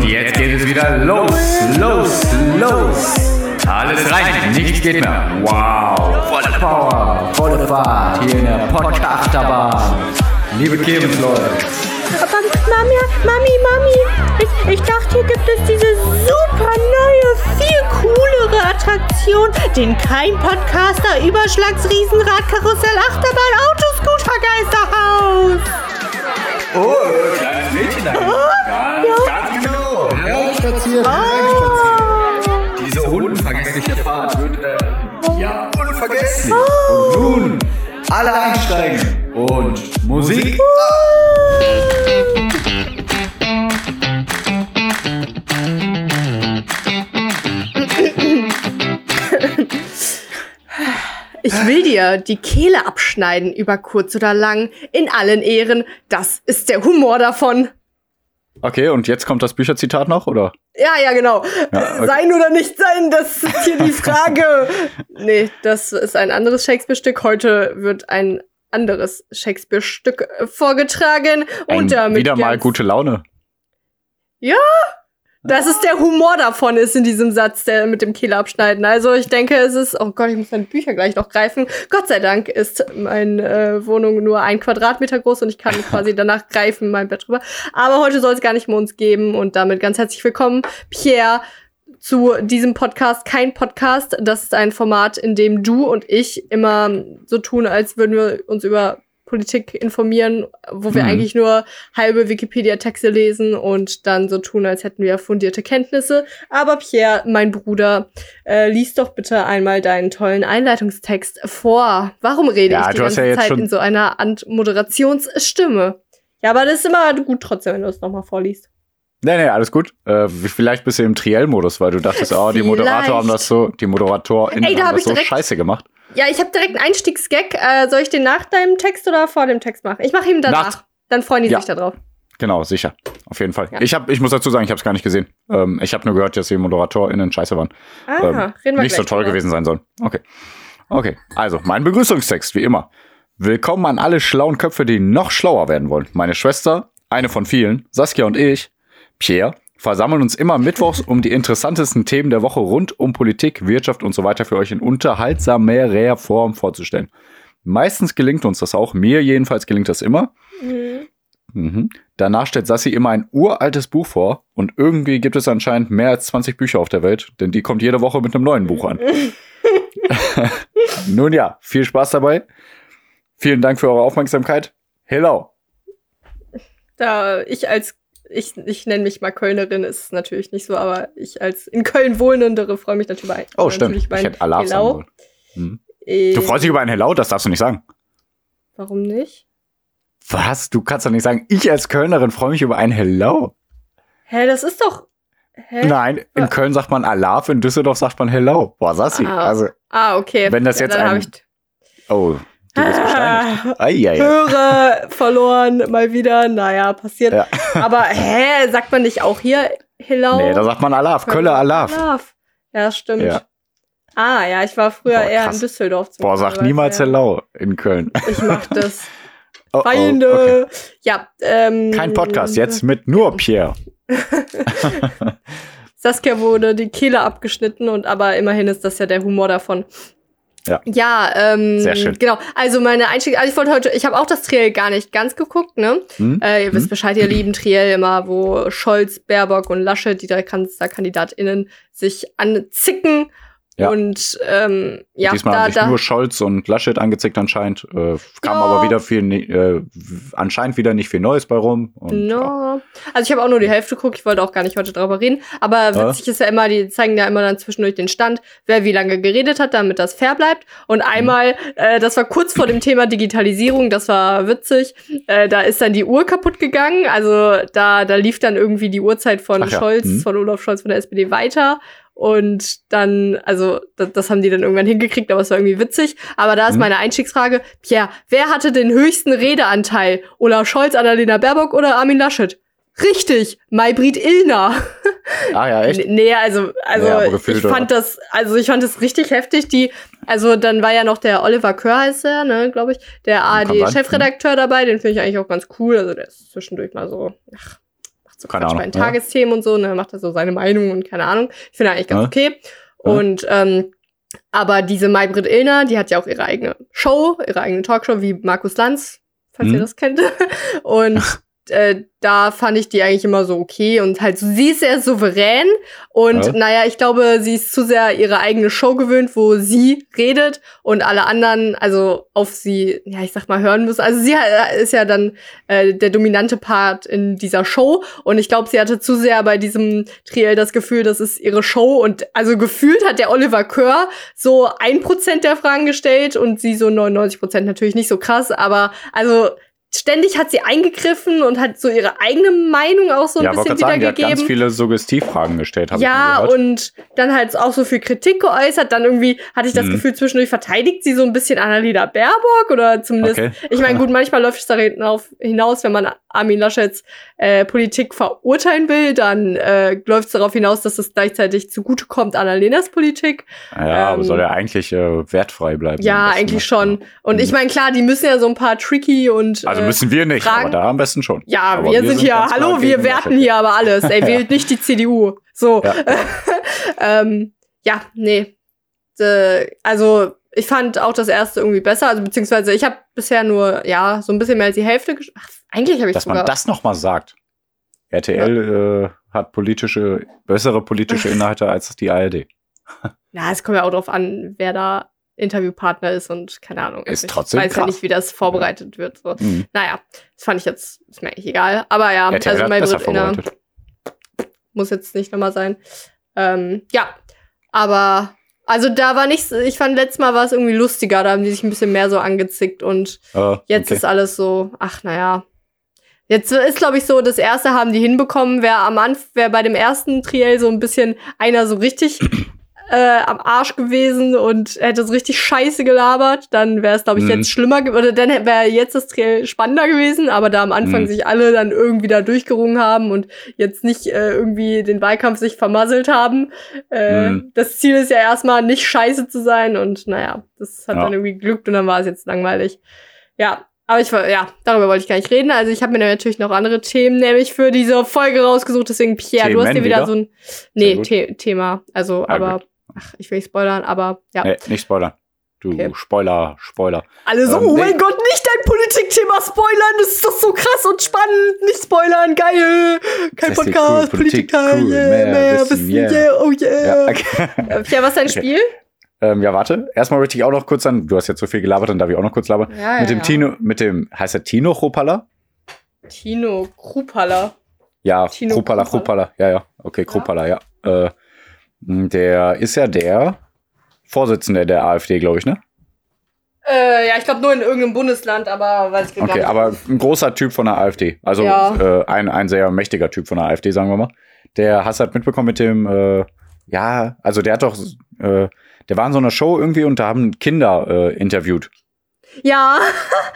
Und jetzt geht es wieder los, los, los. Alles rein, nichts geht mehr. Wow, volle Power, volle Fahrt hier in der Podcasterbahn. Liebe Kirmesleute. Aber Mami, Mami, Mami, ich, ich dachte, hier gibt es diese super neue, viel coolere Attraktion, den kein Podcaster, Überschlags, Riesenrad, Karussell, Achterbahn, Autoscooter, Geisterhaus. Oh, kleines Mädchen da. Ganz, ganz Hereinspaziert, hereinspaziert. Diese unvergessliche Fahrt wird, äh, ja, unvergesslich. Und nun, alle einsteigen. Und Musik. Ich will dir die Kehle abschneiden über kurz oder lang, in allen Ehren. Das ist der Humor davon. Okay, und jetzt kommt das Bücherzitat noch, oder? Ja, ja, genau. Ja, okay. Sein oder nicht sein, das ist hier die Frage. nee, das ist ein anderes Shakespeare-Stück. Heute wird ein anderes Shakespeare-Stück äh, vorgetragen. Ein, Und damit wieder mal gute Laune. Ja, das ist der Humor davon ist in diesem Satz, der mit dem Kehle abschneiden. Also ich denke, es ist, oh Gott, ich muss meine Bücher gleich noch greifen. Gott sei Dank ist meine äh, Wohnung nur ein Quadratmeter groß und ich kann quasi danach greifen, mein Bett drüber. Aber heute soll es gar nicht um uns geben und damit ganz herzlich willkommen, Pierre, zu diesem Podcast. Kein Podcast, das ist ein Format, in dem du und ich immer so tun, als würden wir uns über Politik informieren, wo wir Mhm. eigentlich nur halbe Wikipedia-Texte lesen und dann so tun, als hätten wir fundierte Kenntnisse. Aber Pierre, mein Bruder, äh, lies doch bitte einmal deinen tollen Einleitungstext vor. Warum rede Ja, ich die ganze ja jetzt Zeit in so einer Moderationsstimme? Ja, aber das ist immer gut trotzdem, wenn du es nochmal vorliest. Nee, nee, alles gut. Äh, vielleicht bist du im Triell-Modus, weil du dachtest, oh, die Moderator haben das so, die da haben hab das ich so direkt- scheiße gemacht. Ja, ich habe direkt einen Einstiegsgag. Äh, soll ich den nach deinem Text oder vor dem Text machen? Ich mache ihn danach. Nach- Dann freuen die Ja. sich da drauf. Genau, sicher. Auf jeden Fall. Ja. Ich, hab, ich muss dazu sagen, ich habe es gar nicht gesehen. Ähm, ich habe nur gehört, dass die ModeratorInnen scheiße waren. Ah, ähm, reden wir nicht so toll drüber. gewesen sein sollen. Okay. Okay, also mein Begrüßungstext, wie immer. Willkommen an alle schlauen Köpfe, die noch schlauer werden wollen. Meine Schwester, eine von vielen, Saskia und ich, Pierre, versammeln uns immer mittwochs, um die interessantesten Themen der Woche rund um Politik, Wirtschaft und so weiter für euch in unterhaltsamerer Form vorzustellen. Meistens gelingt uns das auch, mir jedenfalls gelingt das immer. Mhm. Mhm. Danach stellt Sassi immer ein uraltes Buch vor und irgendwie gibt es anscheinend mehr als 20 Bücher auf der Welt, denn die kommt jede Woche mit einem neuen Buch an. Nun ja, viel Spaß dabei. Vielen Dank für eure Aufmerksamkeit. Hello. Da ich als ich, ich nenne mich mal Kölnerin, ist natürlich nicht so, aber ich als in Köln wohnendere freue mich natürlich über Oh, stimmt. Ich ein hätte Allah sagen Hello. Mhm. Äh, Du freust dich über ein Hello? Das darfst du nicht sagen. Warum nicht? Was? Du kannst doch nicht sagen, ich als Kölnerin freue mich über ein Hello. Hä, das ist doch. Hä? Nein, in? Köln sagt man Alaf, in Düsseldorf sagt man Hello. Boah, Sassi. Ah. Also, Ah, okay. Wenn das Ja, jetzt ein- oh, du bist gesteinigt. ah, Eieiei. Hörer verloren, mal wieder. Naja, passiert. Ja. Aber hä, sagt man nicht auch hier Hello? Nee, da sagt man Alaf. Kölle Alaf. Alaf. Ja, stimmt. Ja. Ah, ja, ich war früher Boah, eher in Düsseldorf. Boah, sag Beispiel, niemals. Hello in Köln. Ich mach das. Oh, oh, Feinde. Ja, ähm. okay. Kein Podcast, jetzt mit nur Pierre. Saskia wurde die Kehle abgeschnitten und aber immerhin ist das ja der Humor davon. Ja. Ja, ähm, Sehr schön. Genau. Also meine Einstieg, also ich wollte heute, ich habe auch das Triell gar nicht ganz geguckt, ne? Hm? Äh, ihr wisst Hm? Bescheid, ihr lieben Triell immer, wo Scholz, Baerbock und Laschet, die drei KanzlerkandidatInnen, sich anzicken. Ja. Und ähm, ja, Diesmal da, haben sich da, nur Scholz und Laschet angezickt anscheinend. Äh, kam Ja. aber wieder viel, äh, anscheinend wieder nicht viel Neues bei rum. Und, ja. No. Also ich habe auch nur die Hälfte geguckt, ich wollte auch gar nicht heute darüber reden. Aber Ja. witzig ist ja immer, die zeigen ja immer dann zwischendurch den Stand, wer wie lange geredet hat, damit das fair bleibt. Und Mhm. einmal, äh, das war kurz vor dem Thema Digitalisierung, das war witzig. Äh, da ist dann die Uhr kaputt gegangen. Also da, da lief dann irgendwie die Uhrzeit von Ach ja. Scholz, Mhm. von Olaf Scholz von der SPD weiter. Und dann, also das, das haben die dann irgendwann hingekriegt, aber es war irgendwie witzig. Aber da ist Mhm. meine Einstiegsfrage, Pierre, wer hatte den höchsten Redeanteil? Olaf Scholz, Annalena Baerbock oder Armin Laschet? Richtig, Maybrit Illner. Ah ja, echt? Nee, also, also Ja, aber ich gefühlt, fand das, also ich fand das richtig heftig. Die, also dann war ja noch der Oliver Kör heißt er, ne, glaube ich, der. ARD-Chefredakteur dabei, den finde ich eigentlich auch ganz cool. Also der ist zwischendurch mal so, ach, so Keine Quatsch Ahnung, bei den ja. Tagesthemen und so, ne, macht er so seine Meinung und keine Ahnung. Ich finde eigentlich ganz Ja. okay. Und ähm, aber diese Maybrit Illner, die hat ja auch ihre eigene Show, ihre eigene Talkshow, wie Markus Lanz, falls Mhm. ihr das kennt. Und äh, da fand ich die eigentlich immer so okay und halt sie ist sehr souverän und Ja. naja, ich glaube, sie ist zu sehr ihre eigene Show gewöhnt, wo sie redet und alle anderen also auf sie, ja, ich sag mal, hören müssen. Also sie ha- ist ja dann äh, der dominante Part in dieser Show und ich glaube, sie hatte zu sehr bei diesem Triell das Gefühl, das ist ihre Show und also gefühlt hat der Oliver Kör so ein Prozent der Fragen gestellt und sie so 99 Prozent natürlich nicht so krass, aber also ständig hat sie eingegriffen und hat so ihre eigene Meinung auch so ein ja, bisschen sagen, die hat ganz wiedergegeben. viele Suggestivfragen gestellt, habe Ja, ich gehört. und dann halt auch so viel Kritik geäußert. Dann irgendwie hatte ich das Mhm. Gefühl, zwischendurch verteidigt sie so ein bisschen Annalena Baerbock oder zumindest. Okay. Ich meine, gut, manchmal läuft es darauf hinaus, wenn man Armin Laschets äh, Politik verurteilen will, dann äh, läuft es darauf hinaus, dass es gleichzeitig zugutekommt Annalenas Politik. Ja, aber ähm, soll ja eigentlich äh, wertfrei bleiben. Ja, eigentlich schon. Und Mhm. ich meine, klar, die müssen ja so ein paar tricky und Also äh, müssen wir nicht, Fragen- aber da am besten schon. Ja, aber wir, sind hier, ganz klar hallo, wir werten hier aber alles. Ey, wählt nicht die CDU. So. Ja. ähm, ja, nee. Äh, also, ich fand auch das erste irgendwie besser. Also, beziehungsweise, ich habe bisher nur, ja, so ein bisschen mehr als die Hälfte Ach, eigentlich habe ich Dass sogar. man das nochmal sagt. RTL äh, hat politische, bessere politische Inhalte als die ARD. ja, es kommt ja auch drauf an, wer da Interviewpartner ist und keine Ahnung. Ist ich trotzdem weiß ja krass. nicht, wie das vorbereitet wird. So. Mhm. Naja, das fand ich jetzt, ist mir eigentlich egal. Aber ja, RTL also mein Inner muss jetzt nicht nochmal sein. Ähm, ja, aber also da war nichts, ich fand letztes Mal war es irgendwie lustiger, da haben die sich ein bisschen mehr so angezickt und Äh, jetzt okay. ist alles so, ach naja. Jetzt ist, glaube ich, so, das erste haben die hinbekommen, wer am Anfang, wer bei dem ersten Triell so ein bisschen einer so richtig äh, am Arsch gewesen und hätte so richtig scheiße gelabert, dann wäre es, glaube ich, Mhm. jetzt schlimmer, oder dann wäre jetzt das Triell spannender gewesen, aber da am Anfang Mhm. sich alle dann irgendwie da durchgerungen haben und jetzt nicht äh, irgendwie den Wahlkampf sich vermasselt haben. Äh, Mhm. Das Ziel ist ja erstmal nicht scheiße zu sein und naja, das hat Ja. dann irgendwie geglückt und dann war es jetzt langweilig. Ja, aber ich ja, darüber wollte ich gar nicht reden. Also ich habe mir natürlich noch andere Themen, nämlich für diese Folge rausgesucht. Deswegen, Pierre, du hast dir Themen wieder wieder? so ein, nee. The Thema. Also, Ja, aber, gut. Ach, ich will nicht spoilern, aber ja. Nee, nicht spoilern. Du Okay. Spoiler, Spoiler. Alle so, Ähm, oh nee. mein Gott, nicht dein Politikthema spoilern, das ist doch so krass und spannend. Nicht spoilern, geil. Kein Podcast, cool, Politik Politikteil, cool, yeah, mehr mehr wissen, wissen, yeah. yeah, oh yeah. Ja, okay. Pierre, was ist dein Okay. Spiel? ähm, ja, warte. Erstmal möchte ich auch noch kurz an, du hast jetzt so viel gelabert, dann darf ich auch noch kurz labern. Ja, mit dem ja. Tino, mit dem, heißt er Tino Chopala? Tino Krupala. Ja, Tino Krupala. Krupala. Ja, ja. Okay, Krupala, ja. Äh, der ist ja der Vorsitzende der AfD, glaube ich, ne? Äh, ja, ich glaube nur in irgendeinem Bundesland, aber weiß ich gar Okay, aber ein großer Typ von der AfD. Also Ja. äh, ein, ein sehr mächtiger Typ von der AfD, sagen wir mal. Der hast halt mitbekommen mit dem, äh, ja, also der hat doch, äh, der war in so einer Show irgendwie und da haben Kinder äh, interviewt. Ja,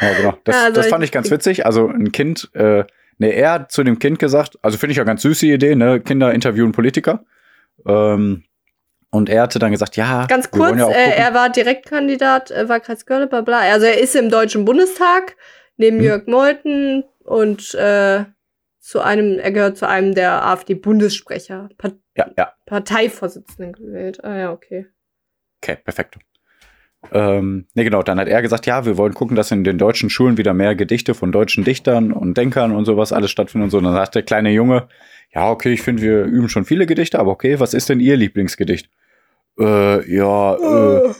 Ja, genau. Das, also das fand ich ganz witzig. Also ein Kind, äh, ne, er hat zu dem Kind gesagt, also finde ich ja ganz süße Idee, ne, Kinder interviewen Politiker. Ähm, und er hatte dann gesagt, ja, ganz kurz, ja äh, er war Direktkandidat, äh, Wahlkreis Köln, bla bla. Also er ist im Deutschen Bundestag neben Hm. Jörg Meuthen und äh, zu einem, er gehört zu einem der AfD-Bundessprecher, Par ja, ja, Parteivorsitzenden gewählt. Ah ja, okay. okay, perfekt. Ähm, ne, genau, dann hat er gesagt, ja, wir wollen gucken, dass in den deutschen Schulen wieder mehr Gedichte von deutschen Dichtern und Denkern und sowas alles stattfinden und so. Und dann sagt der kleine Junge, ja, okay, ich finde, wir üben schon viele Gedichte, aber okay, was ist denn Ihr Lieblingsgedicht? Äh, ja, äh,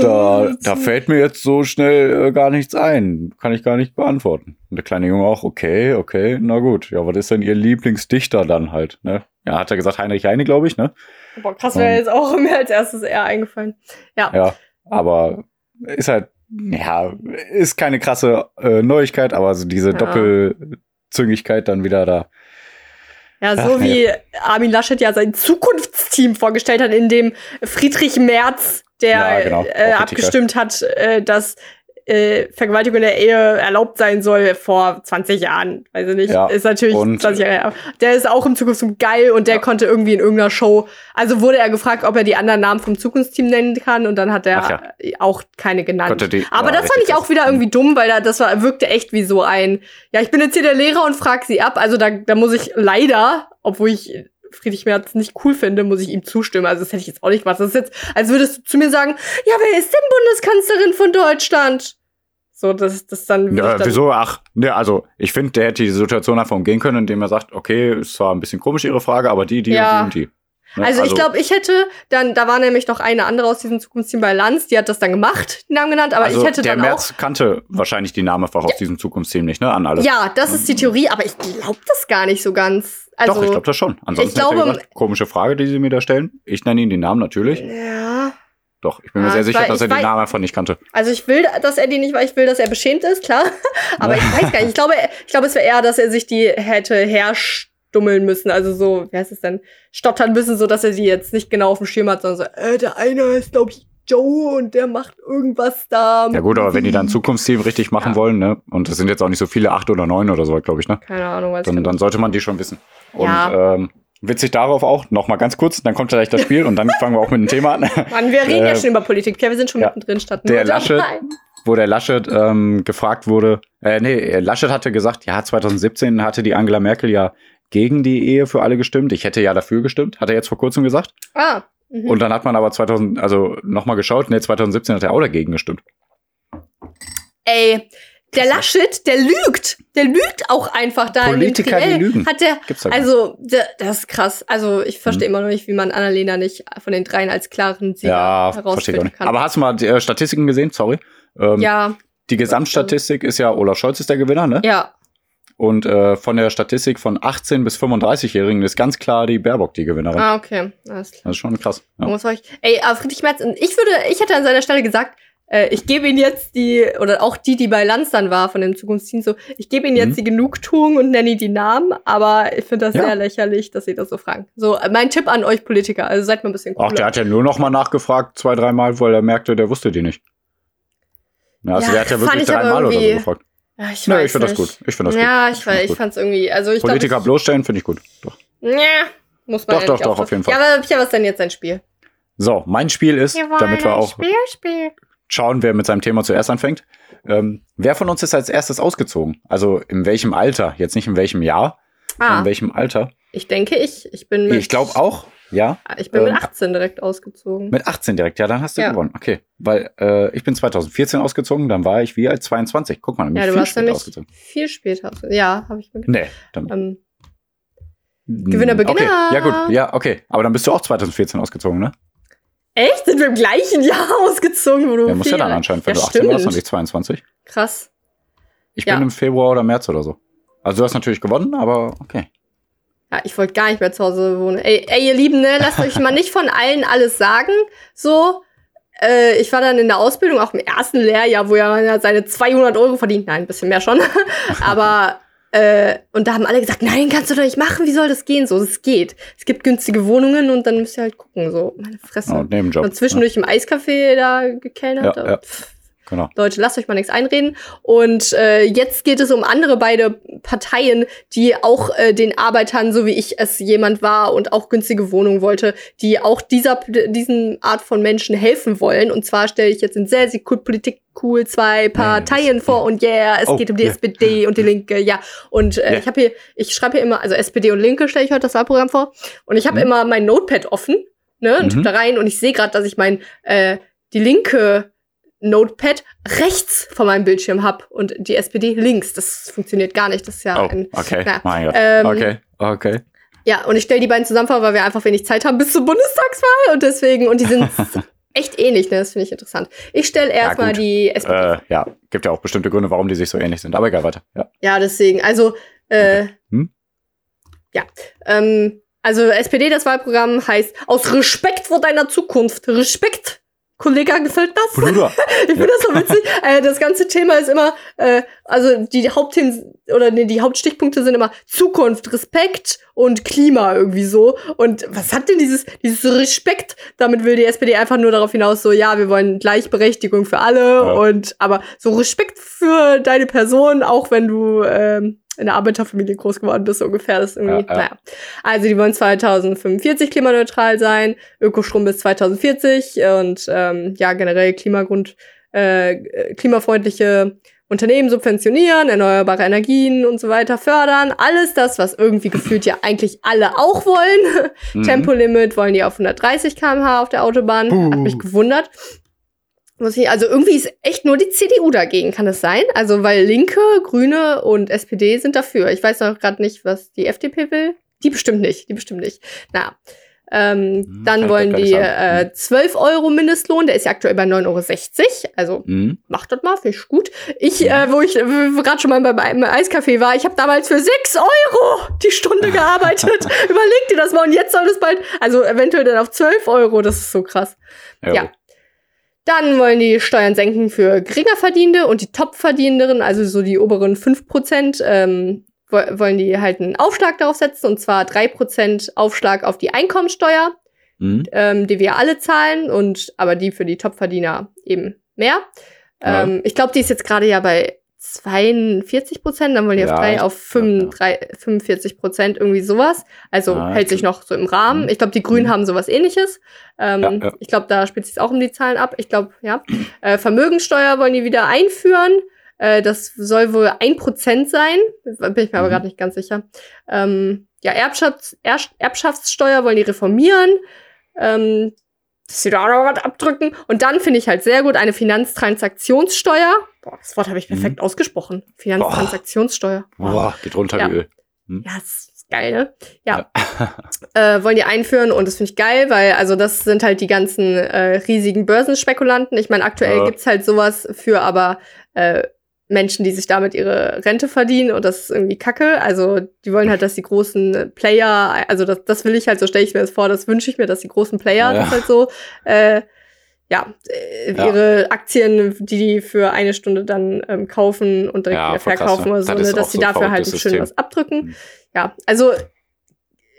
da, da fällt mir jetzt so schnell äh, gar nichts ein. Kann ich gar nicht beantworten. Und der kleine Junge auch, okay, okay, na gut. Ja, was ist denn Ihr Lieblingsdichter dann halt, ne? Ja, hat er gesagt, Heinrich Heine, glaube ich, ne? Boah, krass, wäre Ähm. jetzt auch mir als erstes eher eingefallen. Ja. Ja, aber ist halt, ja, ist keine krasse äh, Neuigkeit, aber so diese Ja. Doppelzüngigkeit dann wieder da. Ja, Ach, so nee. wie Armin Laschet ja sein Zukunftsteam vorgestellt hat, in dem Friedrich Merz, der Ja, genau, äh, abgestimmt hat, äh, dass äh, Vergewaltigung in der Ehe erlaubt sein soll vor 20 Jahren. Weiß ich nicht. Ja, Ist natürlich und- 20 Jahre her. Der ist auch im Zukunftsteam geil und der Ja. konnte irgendwie in irgendeiner Show, also wurde er gefragt, ob er die anderen Namen vom Zukunftsteam nennen kann und dann hat er ja. auch keine genannt. Die- Aber das fand ich auch wieder irgendwie dumm, weil da, das war, wirkte echt wie so ein, ja, ich bin jetzt hier der Lehrer und frag sie ab. Also da, da muss ich leider, obwohl ich Friedrich Merz nicht cool finde, muss ich ihm zustimmen. Also das hätte ich jetzt auch nicht gemacht. Das ist jetzt, als würdest du zu mir sagen, ja, wer ist denn Bundeskanzlerin von Deutschland? So, das, das dann. Ja, dann, wieso? Ach, ne, also ich finde, der hätte die Situation einfach umgehen können, indem er sagt, okay, ist zwar ein bisschen komisch Ihre Frage, aber die, die Ja. und die und die. Ne? Also, ich glaube, ich hätte dann, da war nämlich noch eine andere aus diesem Zukunftsteam bei Lanz, die hat das dann gemacht, den Namen genannt, aber also ich hätte der dann Merz kannte wahrscheinlich die Namen einfach aus diesem Zukunftsteam nicht, ne? An alle. auch. Ja, das ist die Theorie, aber ich glaube das gar nicht so ganz. Also, Doch, ich glaube das schon. Ansonsten ich glaube- gesagt, komische Frage, die Sie mir da stellen. Ich nenne Ihnen die Namen natürlich. Ja. Doch, ich bin mir Ja, sehr ich sicher, wei- dass er die wei- Namen einfach nicht kannte. Also ich will, dass er die nicht, weil ich will, dass er beschämt ist, klar. Aber ich weiß gar nicht. Ich glaube, ich glaube, es wäre eher, dass er sich die hätte herstummeln müssen. Also so, wie heißt es denn? Stottern müssen, so dass er die jetzt nicht genau auf dem Schirm hat, sondern so, äh, der eine ist, glaube ich, Joe und der macht irgendwas da. Ja gut, aber wenn die dann ein Zukunftsteam richtig machen Ja. wollen, ne? Und es sind jetzt auch nicht so viele, acht oder neun oder so, glaube ich, ne? Keine Ahnung, was Dann, dann sollte man die schon wissen. Und Ja. ähm, witzig darauf auch, noch mal ganz kurz, dann kommt gleich das Spiel und dann fangen wir auch mit dem Thema an. Mann, wir reden ja Äh, schon über Politik. Ja, wir sind schon ja. mittendrin statt Der Laschet- wo der Laschet ähm, gefragt wurde, äh, nee, Laschet hatte gesagt, ja, 2017 hatte die Angela Merkel ja gegen die Ehe für alle gestimmt. Ich hätte ja dafür gestimmt, hat er jetzt vor kurzem gesagt. Ah. Mhm. Und dann hat man aber 2000, also nochmal geschaut, nee, 2017 hat er auch dagegen gestimmt. Ey, der Laschet, der lügt. Der lügt auch einfach da Politiker, in dem die lügen. Hat der, Gibt's also, der, das ist krass. Also, ich verstehe Mhm. immer noch nicht, wie man Annalena nicht von den dreien als klaren Sieger Ja, herausfinden kann. Aber hast du mal die äh, Statistiken gesehen? Sorry. Ähm, ja, Die Gesamtstatistik ist ja, Olaf Scholz ist der Gewinner, ne? ja. Und äh, von der Statistik von 18 bis 35-Jährigen ist ganz klar die Baerbock die Gewinnerin. Ah, okay. Alles klar. Das ist schon krass. Ja. Soll ich? Ey, aber Friedrich Merz, ich würde, ich hätte an seiner Stelle gesagt, äh, ich gebe ihm jetzt die, oder auch die, die bei Lanz dann war von dem Zukunftsteam, so, ich gebe ihnen jetzt Mhm. die Genugtuung und nenne ihnen die Namen, aber ich finde das Ja. sehr lächerlich, dass sie das so fragen. So, äh, mein Tipp an euch Politiker, also seid mal ein bisschen cooler. Ach, der hat ja nur noch mal nachgefragt, zwei, dreimal, weil er merkte, der wusste die nicht. Na, also Ja, der hat ja fand wirklich ich dreimal oder so gefragt. ja, ich Nee, ich finde das gut. Ich finde das ja, gut. ich, weiß, ich gut. fand's irgendwie, also ich glaub, Politiker ich, bloßstellen finde ich gut. Doch. Ja, muss man Doch, ja doch, doch, auf jeden Fall. Ja, aber Pia, was ist denn jetzt sein Spiel? So, mein Spiel ist, damit wir auch Spiel, Spiel. Schauen, wer mit seinem Thema zuerst anfängt. Ähm, wer von uns ist als erstes ausgezogen? Also in welchem Alter? Jetzt nicht in welchem Jahr, Ah, in welchem Alter? ich denke ich. Ich bin mit, Ich glaube auch, ja. Ich bin mit ähm, 18 direkt ausgezogen. Mit 18 direkt, ja, dann hast du Ja. gewonnen. Okay, weil äh, ich bin 2014 ausgezogen, dann war ich wie alt 22. Guck mal, dann bin ja, ich du viel warst später ausgezogen. viel später. Ja, habe ich mit. Nee, dann Ähm, Gewinner, Okay, Beginner. ja gut, ja, okay. Aber dann bist du auch 2014 ausgezogen, ne? Echt? Sind wir im gleichen Jahr ausgezogen, wo du Ja, muss ja dann anscheinend, wenn ja, du 18 warst, stimmt. und ich 22. Krass. Ich Ja. bin im Februar oder März oder so. Also du hast natürlich gewonnen, aber okay. Ja, ich wollte gar nicht mehr zu Hause wohnen. Ey, ey ihr Lieben, ne, lasst euch mal nicht von allen alles sagen. So, äh, ich war dann in der Ausbildung, auch im ersten Lehrjahr, wo ja man ja seine 200 Euro verdient. Nein, ein bisschen mehr schon. Aber, äh, und da haben alle gesagt, nein, kannst du doch nicht machen, wie soll das gehen? So, es geht. Es gibt günstige Wohnungen und dann müsst ihr halt gucken, so, meine Fresse. Und Nebenjob. und zwischendurch im Eiscafé da gekellnert. Ja, ja. Pff, Genau. Leute, lasst euch mal nichts einreden. Und äh, jetzt geht es um andere beide Parteien, die auch äh, den Arbeitern, so wie ich es jemand war und auch günstige Wohnungen wollte, die auch dieser diesen Art von Menschen helfen wollen. Und zwar stelle ich jetzt in sehr, sehr cool Politik cool zwei Parteien vor und yeah, es Oh, geht um die ja. SPD und die Linke, ja. Und äh, Ja. ich habe hier, ich schreibe hier immer, also SPD und Linke stelle ich heute das Wahlprogramm vor. Und ich habe Mhm. immer mein Notepad offen, ne, und Mhm. da rein und ich sehe gerade, dass ich mein äh, die linke Notepad rechts von meinem Bildschirm hab und die SPD links. Das funktioniert gar nicht. Das ist ja Oh, ein. okay. Ja. Mein Gott. Ähm, okay, okay. Ja, und ich stelle die beiden zusammen vor, weil wir einfach wenig Zeit haben bis zur Bundestagswahl und deswegen, und die sind echt ähnlich, ne? Das finde ich interessant. Ich stelle Ja, erstmal gut. die SPD. Äh, ja, gibt ja auch bestimmte Gründe, warum die sich so ähnlich sind. Aber egal, weiter. Ja. Ja, deswegen. Also, äh, Hm? ja. Ähm, also SPD, das Wahlprogramm heißt aus Respekt vor deiner Zukunft. Respekt. Kollega gefällt das? Bruder. Ich finde das so witzig. äh, das ganze Thema ist immer, äh, also die Hauptthemen oder nee, die Hauptstichpunkte sind immer Zukunft, Respekt und Klima irgendwie so. Und was hat denn dieses, dieses Respekt? Damit will die SPD einfach nur darauf hinaus, so, ja, wir wollen Gleichberechtigung für alle Ja. und aber so Respekt für deine Person, auch wenn du ähm, in der Arbeiterfamilie groß geworden bist, so ungefähr. Das ist irgendwie, Ja, ja. naja. Also die wollen 2045 klimaneutral sein, Ökostrom bis 2040 und ähm, ja, generell Klimagrund, äh, klimafreundliche Unternehmen subventionieren, erneuerbare Energien und so weiter fördern. Alles das, was irgendwie gefühlt ja eigentlich alle auch wollen. Mhm. Tempolimit wollen die auf 130 km/h auf der Autobahn. Hat mich gewundert. Muss ich, also irgendwie ist echt nur die CDU dagegen, kann das sein? Also, weil Linke, Grüne und SPD sind dafür. Ich weiß noch gerade nicht, was die FDP will. Die bestimmt nicht, die bestimmt nicht. Na. Ähm, Hm, dann wollen die äh, 12 Euro Mindestlohn, der ist ja aktuell bei 9,60 Euro. Also Mhm. macht das mal, finde ich gut. Ich, äh, wo ich gerade schon mal bei einem Eiscafé war, ich habe damals für 6 Euro die Stunde gearbeitet. Überleg dir das mal. Und jetzt soll es bald, also eventuell dann auf 12 Euro. Das ist so krass. Ja. Dann wollen die Steuern senken für geringer Verdienende und die Top-Verdienenderen, also so die oberen 5%, ähm, wo- wollen die halt einen Aufschlag darauf setzen, und zwar 3% Aufschlag auf die Einkommensteuer Mhm. ähm, die wir alle zahlen und aber die für die Topverdiener eben mehr. Ja. Ähm, ich glaube, die ist jetzt gerade ja bei 42 Prozent, dann wollen die Ja, auf, drei, auf glaub, 35 45 Prozent, irgendwie sowas. Also Ja, hält ich sich noch so im Rahmen. Mhm. Ich glaube, die Grünen Mhm. haben sowas ähnliches. Ähm, Ja, ja. Ich glaube, da spielt sich auch um die Zahlen ab. Ich glaube, ja. Äh, Vermögensteuer wollen die wieder einführen. Äh, das soll wohl ein Prozent sein. Bin ich mir aber Mhm. gerade nicht ganz sicher. Ähm, ja, Erbschafts Erb Erbschaftssteuer wollen die reformieren. Ähm, dass sie da auch noch was abdrücken. Und dann finde ich halt sehr gut eine Finanztransaktionssteuer. Boah, das Wort habe ich perfekt Mhm. ausgesprochen. Finanztransaktionssteuer. Boah, geht runter Ja. wie Öl. Ja, das ist geil, ne? Ja. äh, wollen die einführen und das finde ich geil, weil also das sind halt die ganzen äh, riesigen Börsenspekulanten. Ich meine, aktuell Ja. gibt's halt sowas für aber äh, Menschen, die sich damit ihre Rente verdienen und das ist irgendwie kacke. Also die wollen halt, dass die großen Player, also das, das will ich halt, so stelle ich mir das vor, das wünsche ich mir, dass die großen Player Ja. das halt so, äh, ja, äh, Ja. ihre Aktien, die die für eine Stunde dann ähm, kaufen und direkt Ja, verkaufen ne? oder so, Das ne, dass die so dafür halt schön System. was abdrücken. Mhm. Ja, also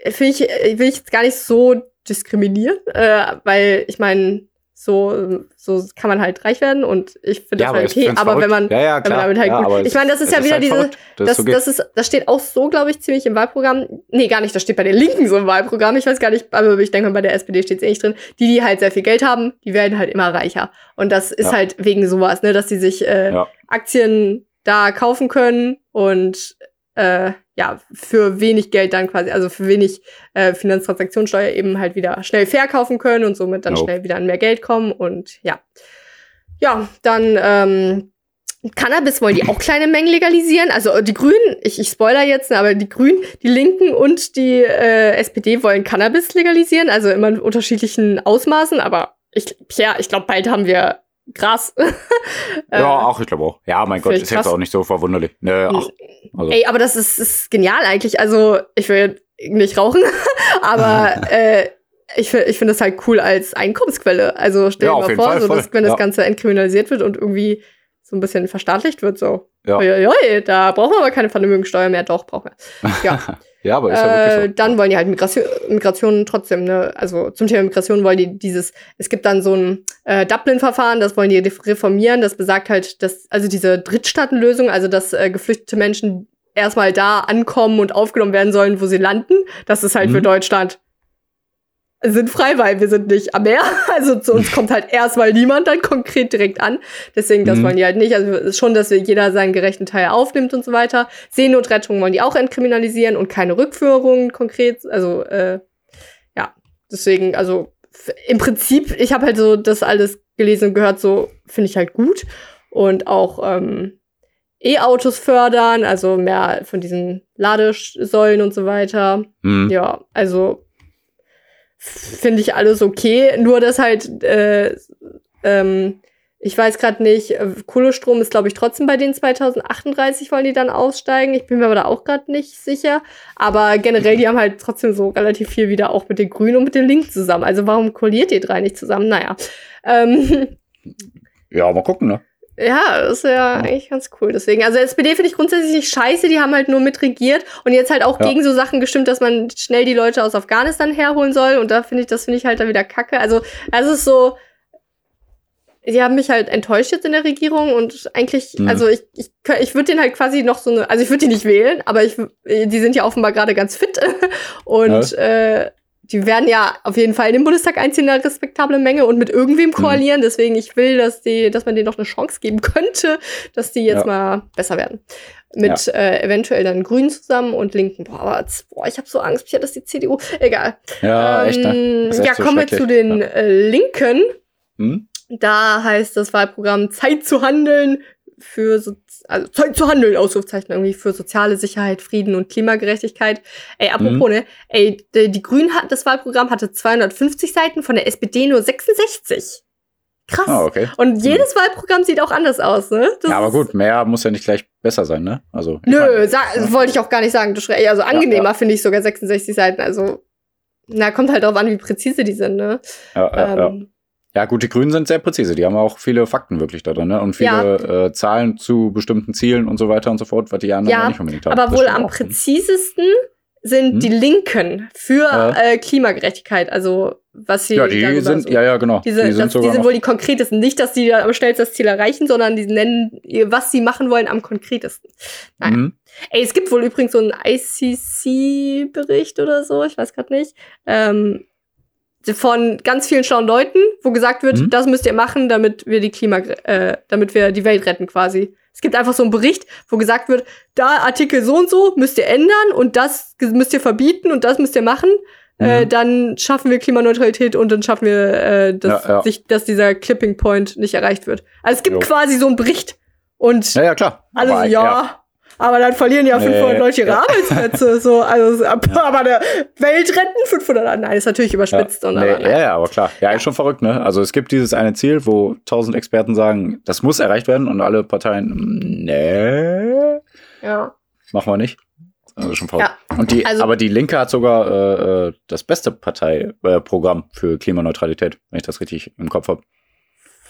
äh, finde ich, äh, will ich jetzt gar nicht so diskriminieren, äh, weil ich meine, so, so kann man halt reich werden und ich finde Ja, das halt okay, aber wenn man, ja, ja, wenn man damit halt ja, gut. Ich meine, das ist ja wieder halt diese- das, so geht. das ist, das steht auch so, glaube ich, ziemlich im Wahlprogramm. Nee, gar nicht, das steht bei den Linken so im Wahlprogramm. Ich weiß gar nicht, aber ich denke mal, bei der SPD steht es eh nicht drin. Die, die halt sehr viel Geld haben, die werden halt immer reicher. Und das ist Ja. halt wegen sowas, ne, dass die sich äh, Ja. Aktien da kaufen können und äh, ja, für wenig Geld dann quasi, also für wenig äh, Finanztransaktionssteuer eben halt wieder schnell verkaufen können und somit dann Jo. schnell wieder an mehr Geld kommen und ja. Ja, dann ähm, Cannabis wollen die auch kleine Mengen legalisieren. Also die Grünen, ich, ich spoiler jetzt, ne, aber die Grünen, die Linken und die äh, SPD wollen Cannabis legalisieren, also immer in unterschiedlichen Ausmaßen, aber ich, ja, ich glaube, bald haben wir Gras. Äh, Ja, auch, ich glaube auch. Ja, mein Gott, ist jetzt krass. auch nicht so verwunderlich. Ne, ach, also, Ey, aber das ist, ist genial eigentlich. Also, ich will nicht rauchen, aber äh, ich, ich finde das halt cool als Einkommensquelle. Also stell Ja, dir auf mal vor, Fall, so, dass, wenn das Ja. Ganze entkriminalisiert wird und irgendwie so ein bisschen verstaatlicht wird, so. Ja. Uiuiui, da brauchen wir aber keine Vermögensteuer mehr. Doch, brauchen wir. Ja. Ja, aber ist ja Äh, wirklich so. dann wollen die halt Migration, Migration trotzdem, ne, also zum Thema Migration wollen die dieses, es gibt dann so ein äh, Dublin-Verfahren, das wollen die reformieren, das besagt halt, dass, also diese Drittstaatenlösung, also dass äh, geflüchtete Menschen erstmal da ankommen und aufgenommen werden sollen, wo sie landen, das ist halt für Mhm. Deutschland sinnfrei, weil wir sind nicht am Meer. Also zu uns kommt halt erstmal niemand dann konkret direkt an. Deswegen, das Mhm. wollen die halt nicht. Also schon, dass wir jeder seinen gerechten Teil aufnimmt und so weiter. Seenotrettung wollen die auch entkriminalisieren und keine Rückführungen konkret. Also, äh, ja, deswegen, also im Prinzip, ich habe halt so das alles gelesen und gehört, so finde ich halt gut. Und auch ähm, E-Autos fördern, also mehr von diesen Ladesäulen und so weiter. Hm. Ja, also finde ich alles okay. Nur dass halt äh, ähm, ich weiß gerade nicht, äh, Kohlestrom ist, glaube ich, trotzdem bei den 2038 wollen die dann aussteigen. Ich bin mir aber da auch gerade nicht sicher. Aber generell, die haben halt trotzdem so relativ viel wieder auch mit den Grünen und mit den Linken zusammen. Also warum kolliert ihr drei nicht zusammen? Naja. Ähm, Ja, mal gucken, ne? Ja, das ist ja eigentlich ganz cool. Deswegen, also SPD finde ich grundsätzlich nicht scheiße, die haben halt nur mitregiert und jetzt halt auch Ja. gegen so Sachen gestimmt, dass man schnell die Leute aus Afghanistan herholen soll. Und da finde ich, das finde ich halt dann wieder kacke. Also, es ist so, die haben mich halt enttäuscht jetzt in der Regierung und eigentlich, Mhm. also ich, ich, ich würde den halt quasi noch so eine, also ich würde die nicht wählen, aber ich, die sind ja offenbar gerade ganz fit und äh, die werden ja auf jeden Fall in den Bundestag einziehen, eine respektable Menge und mit irgendwem Mhm. koalieren. Deswegen, ich will, dass die, dass man denen noch eine Chance geben könnte, dass die jetzt Ja. mal besser werden. Mit äh, eventuell dann Grünen zusammen und Linken. Boah, aber boah, ich habe so Angst, Pia, dass die CDU. Egal. Ja, echt, ne? Ähm, echt ja, so kommen wir zu den äh, Linken. Hm? Da heißt das Wahlprogramm Zeit zu handeln für so, also Zeit zu handeln, Ausrufzeichen irgendwie für soziale Sicherheit, Frieden und Klimagerechtigkeit. Ey, apropos, Mhm. ne? Ey, die, die Grünen hat das Wahlprogramm hatte 250 Seiten, von der SPD nur 66. Krass. Ah, okay. Und jedes Wahlprogramm sieht auch anders aus, ne? Das Ja, aber gut, mehr muss ja nicht gleich besser sein, ne? Also. Nö, meine, sa wollte ich auch gar nicht sagen. Also angenehmer ja. finde ich sogar 66 Seiten. Also, na, kommt halt drauf an, wie präzise die sind, ne? Ja, ja, ja. Ähm, ja, gut, die Grünen sind sehr präzise. Die haben auch viele Fakten wirklich da drin, ne? Und viele äh, Zahlen zu bestimmten Zielen und so weiter und so fort, was die anderen Ja, ja nicht unbedingt haben. Aber Das wohl am auch. präzisesten sind Hm? die Linken für Ja. äh, Klimagerechtigkeit. Also was sie Ja, die sind, so- ja, ja, genau. Diese, die das, sind die sogar sind wohl die konkretesten. Nicht, dass die da am schnellsten das Ziel erreichen, sondern die nennen, was sie machen wollen, am konkretesten. Naja. Mhm. Ey, es gibt wohl übrigens so einen ICC-Bericht oder so, ich weiß gerade nicht, ähm, von ganz vielen schlauen Leuten, wo gesagt wird, Mhm. das müsst ihr machen, damit wir die Klima, äh, damit wir die Welt retten quasi. Es gibt einfach so einen Bericht, wo gesagt wird, da Artikel so und so müsst ihr ändern und das müsst ihr verbieten und das müsst ihr machen. Äh, Mhm. dann schaffen wir Klimaneutralität und dann schaffen wir, äh, dass, Ja, ja. Sich, dass dieser Clipping Point nicht erreicht wird. Also es gibt Jo. quasi so einen Bericht und Ja, ja, klar. alle so, Aber, ja, aber dann verlieren ja 500 Nee, Leute ihre ja. Arbeitsplätze. So, also, aber eine Welt retten 500. Nein, ist natürlich überspitzt. Ja, Und, nee, aber, ja, ja, aber klar. Ja, ist schon verrückt, ne? Also es gibt dieses eine Ziel, wo tausend Experten sagen, das muss erreicht werden und alle Parteien, mm, nee, ja. machen wir nicht. Also schon verrückt. Ja, Und die, also- aber die Linke hat sogar äh, äh, das beste Parteiprogramm äh, für Klimaneutralität, wenn ich das richtig im Kopf habe.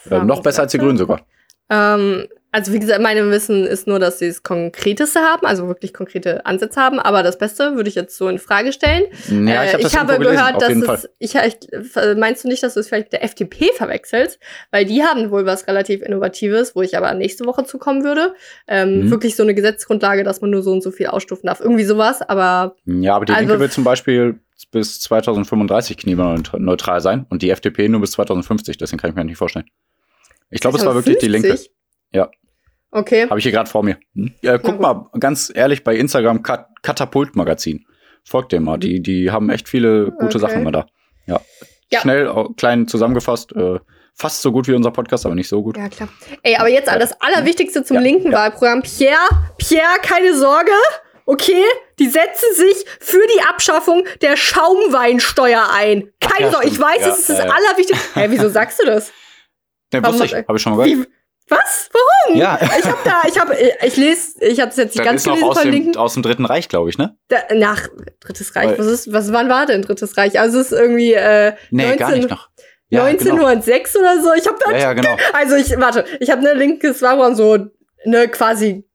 Äh, noch besser als die? Grünen sogar. Ähm, also wie gesagt, mein Wissen ist nur, dass sie das Konkreteste haben, also wirklich konkrete Ansätze haben. Aber das Beste würde ich jetzt so in Frage stellen. Ja, Äh, ich, hab das ich habe gelesen, gehört, dass es, ich, ich, äh, meinst du nicht, dass du es vielleicht mit der FDP verwechselst? Weil die haben wohl was relativ Innovatives, wo ich aber nächste Woche zukommen würde. Ähm, Mhm. Wirklich so eine Gesetzesgrundlage, dass man nur so und so viel ausstufen darf. Irgendwie sowas, aber Ja, aber die Also- Linke will zum Beispiel bis 2035 klimaneutral sein und die FDP nur bis 2050. Deswegen kann ich mir nicht vorstellen. Ich glaube, es war wirklich die Linke. 50? Ja. Okay. Habe ich hier gerade vor mir. Hm? Ja, guck mal, ganz ehrlich, bei Instagram Kat Katapult Magazin. Folgt dem mal. Die, die haben echt viele gute Okay. Sachen mal da. Ja. Ja. Schnell, klein zusammengefasst. Äh, fast so gut wie unser Podcast, aber nicht so gut. Ja, klar. Ey, aber jetzt das Allerwichtigste zum Ja, linken ja. Wahlprogramm. Pierre, Pierre, keine Sorge. Okay, die setzen sich für die Abschaffung der Schaumweinsteuer ein. Keine ja, Sorge, ich weiß, es ist das. Allerwichtigste. Hä, wieso sagst du das? Ne, wusste ich. Habe ich schon mal gehört. Wie, was? Warum? Ja. Ich hab da, ich hab, ich lese, ich habe das jetzt nicht ganz ist noch gelesen aus von dem, aus dem Dritten Reich, glaube ich, ne? Da, nach Drittes Reich. Was ist, was, wann war denn Drittes Reich? Also es ist irgendwie äh, Nee, 19, gar nicht noch. Ja, genau. 1906 oder so. Ich habe da Ja, ja, genau. Also ich, warte, ich habe ne linkes Wahlprogramm so, ne, quasi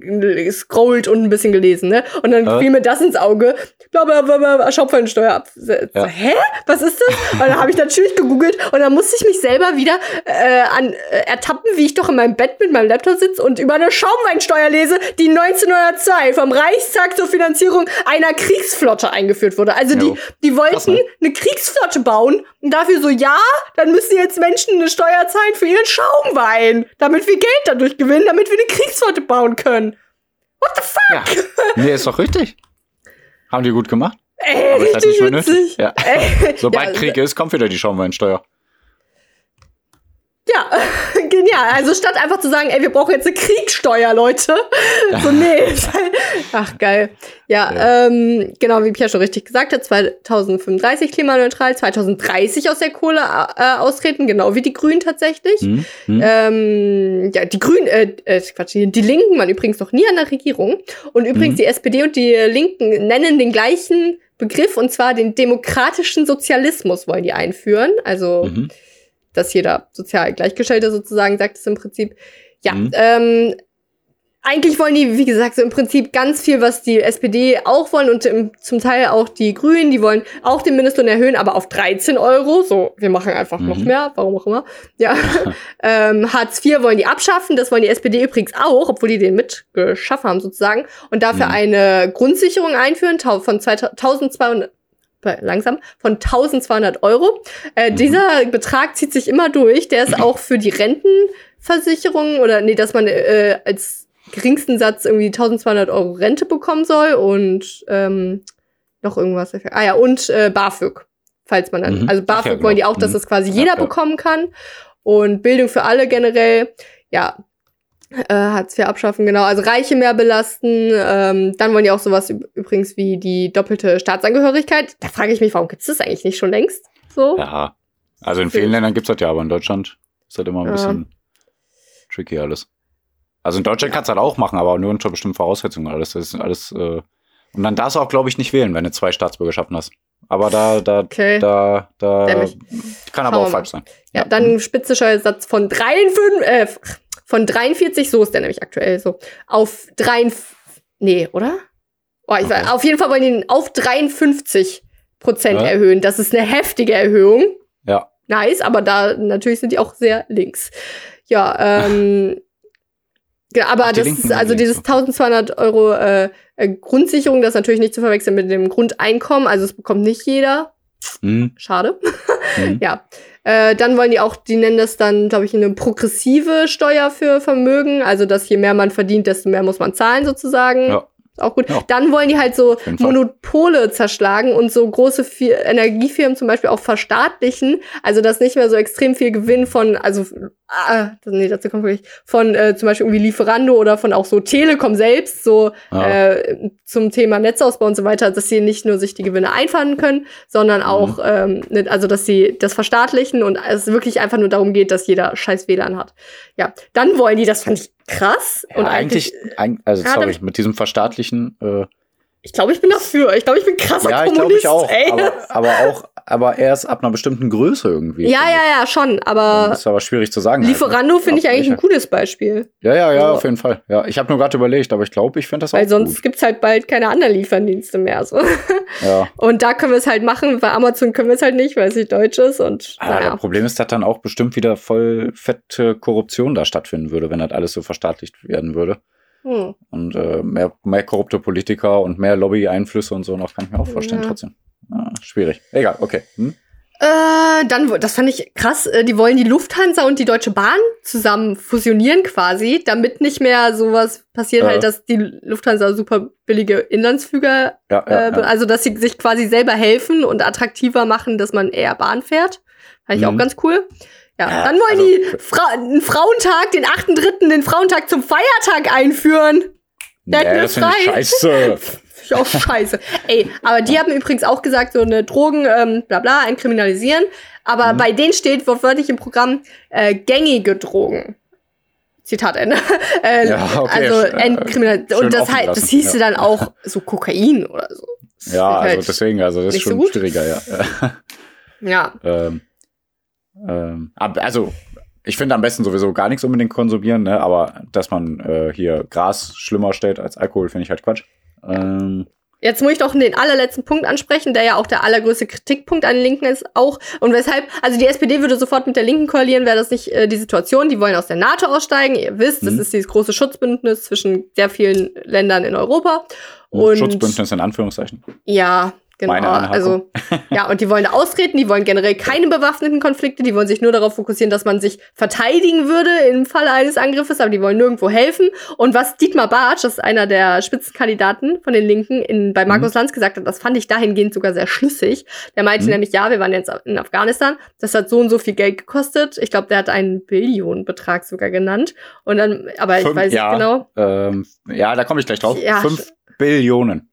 durchgescrollt und ein bisschen gelesen, ne? Und dann Äh? fiel mir das ins Auge. Bla bla bla bla, Schaumweinsteuer ab. Ja. Hä? Was ist das? Und dann habe ich natürlich gegoogelt und dann musste ich mich selber wieder äh, an, äh, ertappen, wie ich doch in meinem Bett mit meinem Laptop sitze und über eine Schaumweinsteuer lese, die 1902 vom Reichstag zur Finanzierung einer Kriegsflotte eingeführt wurde. Also Jo. die, die wollten Krass, ne? eine Kriegsflotte bauen und dafür so, ja, dann müssen jetzt Menschen eine Steuer zahlen für ihren Schaumwein, damit wir Geld dadurch gewinnen, damit wir eine Kriegsflotte bauen können. What the fuck? Ja. Nee, ist doch richtig. Haben die gut gemacht. Ey, Aber ist halt richtig nötig. witzig. Ja. Ey, Sobald ja, Krieg ist, kommt wieder die Schaumweinsteuer. Ja, genial. Also statt einfach zu sagen, ey, wir brauchen jetzt eine Kriegssteuer, Leute. So, nee. Ach, geil. Ja, Ja. Ähm, genau, wie Pierre schon richtig gesagt hat, 2035 klimaneutral, 2030 aus der Kohle äh, austreten, genau wie die Grünen tatsächlich. Hm? Hm? Ähm, ja, die Grünen, äh, äh, Quatsch, die die Linken waren übrigens noch nie an der Regierung. Und übrigens, Mhm. die SPD und die Linken nennen den gleichen Begriff, und zwar den demokratischen Sozialismus wollen die einführen. Also, Mhm. Dass jeder sozial Gleichgestellte sozusagen sagt es im Prinzip. Ja, Mhm. ähm, eigentlich wollen die, wie gesagt, so im Prinzip ganz viel, was die SPD auch wollen und im, zum Teil auch die Grünen, die wollen auch den Mindestlohn erhöhen, aber auf 13 Euro. So, wir machen einfach noch Mhm. mehr, warum auch immer. Ja. ähm, Hartz IV wollen die abschaffen, das wollen die SPD übrigens auch, obwohl die den mitgeschaffen haben sozusagen. Und dafür Mhm. eine Grundsicherung einführen von 2200 bei- langsam, von 1200 Euro. Äh, Mhm. Dieser Betrag zieht sich immer durch. Der ist auch für die Rentenversicherung oder nee, dass man äh, als geringsten Satz irgendwie 1200 Euro Rente bekommen soll und ähm, noch irgendwas. Ah ja, und äh, BAföG, falls man dann, Mhm. also Ach ja, BAföG wollen die genau. auch, dass Mhm. das quasi Ja, jeder ja. bekommen kann und Bildung für alle generell, ja. Äh, Hartz IV abschaffen, genau. Also Reiche mehr belasten. Ähm, dann wollen die auch sowas üb- übrigens wie die doppelte Staatsangehörigkeit. Da frage ich mich, warum gibt's das eigentlich nicht schon längst? So. Ja. Also in vielen Ländern gibt's das ja, aber in Deutschland ist das immer ein Ja. bisschen tricky alles. Also in Deutschland kannst du das auch machen, aber nur unter bestimmten Voraussetzungen. Alles das ist alles. Äh und dann darfst du auch, glaube ich, nicht wählen, wenn du zwei Staatsbürgerschaften hast. Aber da, da, Okay. da, da Dämlich. kann aber Schauen auch falsch sein. Ja, dann ein Spitzensteuersatz von 53, äh, von 43, so ist der nämlich aktuell so, auf 3, nee, oder? Oh, ich Okay. weiß, auf jeden Fall wollen die ihn auf 53 Prozent Ja. erhöhen. Das ist eine heftige Erhöhung. Ja. Nice, aber da natürlich sind die auch sehr links. Ja, ähm, ja, aber Ach, das ist, also links, dieses 1200 Euro äh, äh, Grundsicherung, das ist natürlich nicht zu verwechseln mit dem Grundeinkommen, also es bekommt nicht jeder. Hm, Schade. hm. Ja. Äh, dann wollen die auch, die nennen das dann, glaube ich, eine progressive Steuer für Vermögen. Also, dass je mehr man verdient, desto mehr muss man zahlen, sozusagen. Ja. Ist auch gut. Ja. Dann wollen die halt so. Monopole zerschlagen und so große Fi Energiefirmen zum Beispiel auch verstaatlichen. Also, dass nicht mehr so extrem viel Gewinn von, also, ah, nee, dazu kommt wirklich, von äh, zum Beispiel irgendwie Lieferando oder von auch so Telekom selbst, so Ja. äh, zum Thema Netzausbau und so weiter, dass sie nicht nur sich die Gewinne einfahren können, sondern auch, ähm, ne- also dass sie das verstaatlichen und es wirklich einfach nur darum geht, dass jeder scheiß WLAN hat. Ja, dann wollen die, das fand ich krass Ja, und eigentlich, eigentlich, eig- also Ja, sorry, mit diesem Verstaatlichen, äh, ich glaube, ich bin dafür. Ich glaube, ich bin krasser ja, ich glaube Kommunist. ich auch, aber, aber auch, aber erst ab einer bestimmten Größe irgendwie. ja, ja, ja, schon, Das aber ist aber schwierig zu sagen. halt, ne? Lieferando finde ich eigentlich ein gutes Beispiel. Ja, ja, ja, Also- auf jeden Fall. Ja, ich habe nur gerade überlegt, aber ich glaube, ich finde das auch Weil sonst gut. gibt's halt bald keine anderen Lieferdienste mehr. So. Ja. Und da können wir es halt machen, bei Amazon können wir es halt nicht, weil es nicht deutsch ist. Und Aber naja. das Problem ist, dass dann auch bestimmt wieder voll fette Korruption da stattfinden würde, wenn das alles so verstaatlicht werden würde. Hm. Und äh, mehr, mehr korrupte Politiker und mehr Lobby-Einflüsse und so noch, kann ich mir auch vorstellen, Ja. trotzdem. Ja, schwierig. Egal, okay. Hm? Äh, dann, das fand ich krass, äh, die wollen die Lufthansa und die Deutsche Bahn zusammen fusionieren quasi, damit nicht mehr sowas passiert, Ja. halt, dass die Lufthansa super billige Inlandsflüge, Ja, ja, äh, ja. also dass sie sich quasi selber helfen und attraktiver machen, dass man eher Bahn fährt. Fand ich auch Mhm. ganz cool. Ja, dann wollen also- die Fra einen Frauentag, den 8.3., den Frauentag zum Feiertag einführen. Nee, das frei. scheiße. Finde ich auch scheiße. Ey, aber die haben übrigens auch gesagt, so eine Drogen, ähm, bla bla, entkriminalisieren. Aber Mhm. bei denen steht wortwörtlich im Programm äh, gängige Drogen. Zitat Ende. äh, Ja, okay. Also entkriminalisieren. schön Und das, halt, das hieße ja. dann auch so Kokain oder so. Das Ja, ist also halt- deswegen, also das ist so schon gut. schwieriger, ja. Ja. ähm, ähm, also, ich finde am besten sowieso gar nichts unbedingt konsumieren, ne? aber dass man äh, hier Gras schlimmer stellt als Alkohol, finde ich halt Quatsch. Ähm, Jetzt muss ich doch den allerletzten Punkt ansprechen, der ja auch der allergrößte Kritikpunkt an den Linken ist auch. Und weshalb, also die SPD würde sofort mit der Linken koalieren, wäre das nicht äh, die Situation. Die wollen aus der NATO aussteigen. Ihr wisst, das Mhm. ist dieses große Schutzbündnis zwischen sehr vielen Ländern in Europa. Und Schutzbündnis in Anführungszeichen. ja, Genau, Meine also ja, und die wollen da austreten, die wollen generell keine bewaffneten Konflikte, die wollen sich nur darauf fokussieren, dass man sich verteidigen würde im Falle eines Angriffes, aber die wollen nirgendwo helfen. Und was Dietmar Bartsch, das ist einer der Spitzenkandidaten von den Linken, in, bei Markus Lanz gesagt hat, das fand ich dahingehend sogar sehr schlüssig. Der meinte Mhm. nämlich, ja, wir waren jetzt in Afghanistan, das hat so und so viel Geld gekostet. Ich glaube, der hat einen Billionenbetrag sogar genannt. Und dann, aber ich Fünf- weiß ja, nicht genau. Ähm, ja, da komme ich gleich drauf. Ja, Fünf Billionen.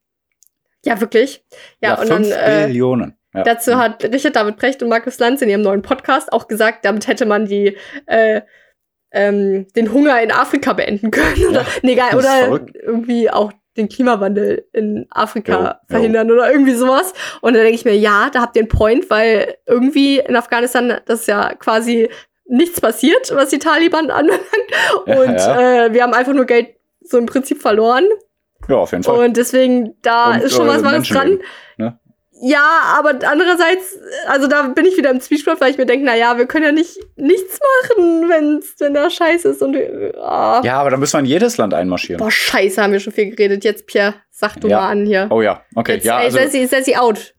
Ja, wirklich. Ja, und dann. fünf Äh, Billionen. Ja. Dazu hat Richard David Precht und Markus Lanz in ihrem neuen Podcast auch gesagt, damit hätte man die äh, ähm, den Hunger in Afrika beenden können. Oder, Ja, nee, egal, oder verrückt. irgendwie auch den Klimawandel in Afrika Jo, jo. verhindern oder irgendwie sowas. Und dann denke ich mir, ja, da habt ihr einen Point, weil irgendwie in Afghanistan das ist ja quasi nichts passiert, was die Taliban anbelangt. Ja, Und ja. Äh, wir haben einfach nur Geld so im Prinzip verloren. Ja, auf jeden Fall. Und deswegen, da Und, ist schon äh, was Wahres dran. Ne? Ja, aber andererseits, also da bin ich wieder im Zwiespalt, weil ich mir denke, na ja, wir können ja nicht nichts machen, wenn's, wenn da Scheiße ist und äh, ah. Ja, aber dann müssen wir in jedes Land einmarschieren. boah, Scheiße, haben wir schon viel geredet. Jetzt Pierre, sag du Ja. mal an hier. Oh ja, okay. Jetzt, ja, ey, also Sessi, Sessi out.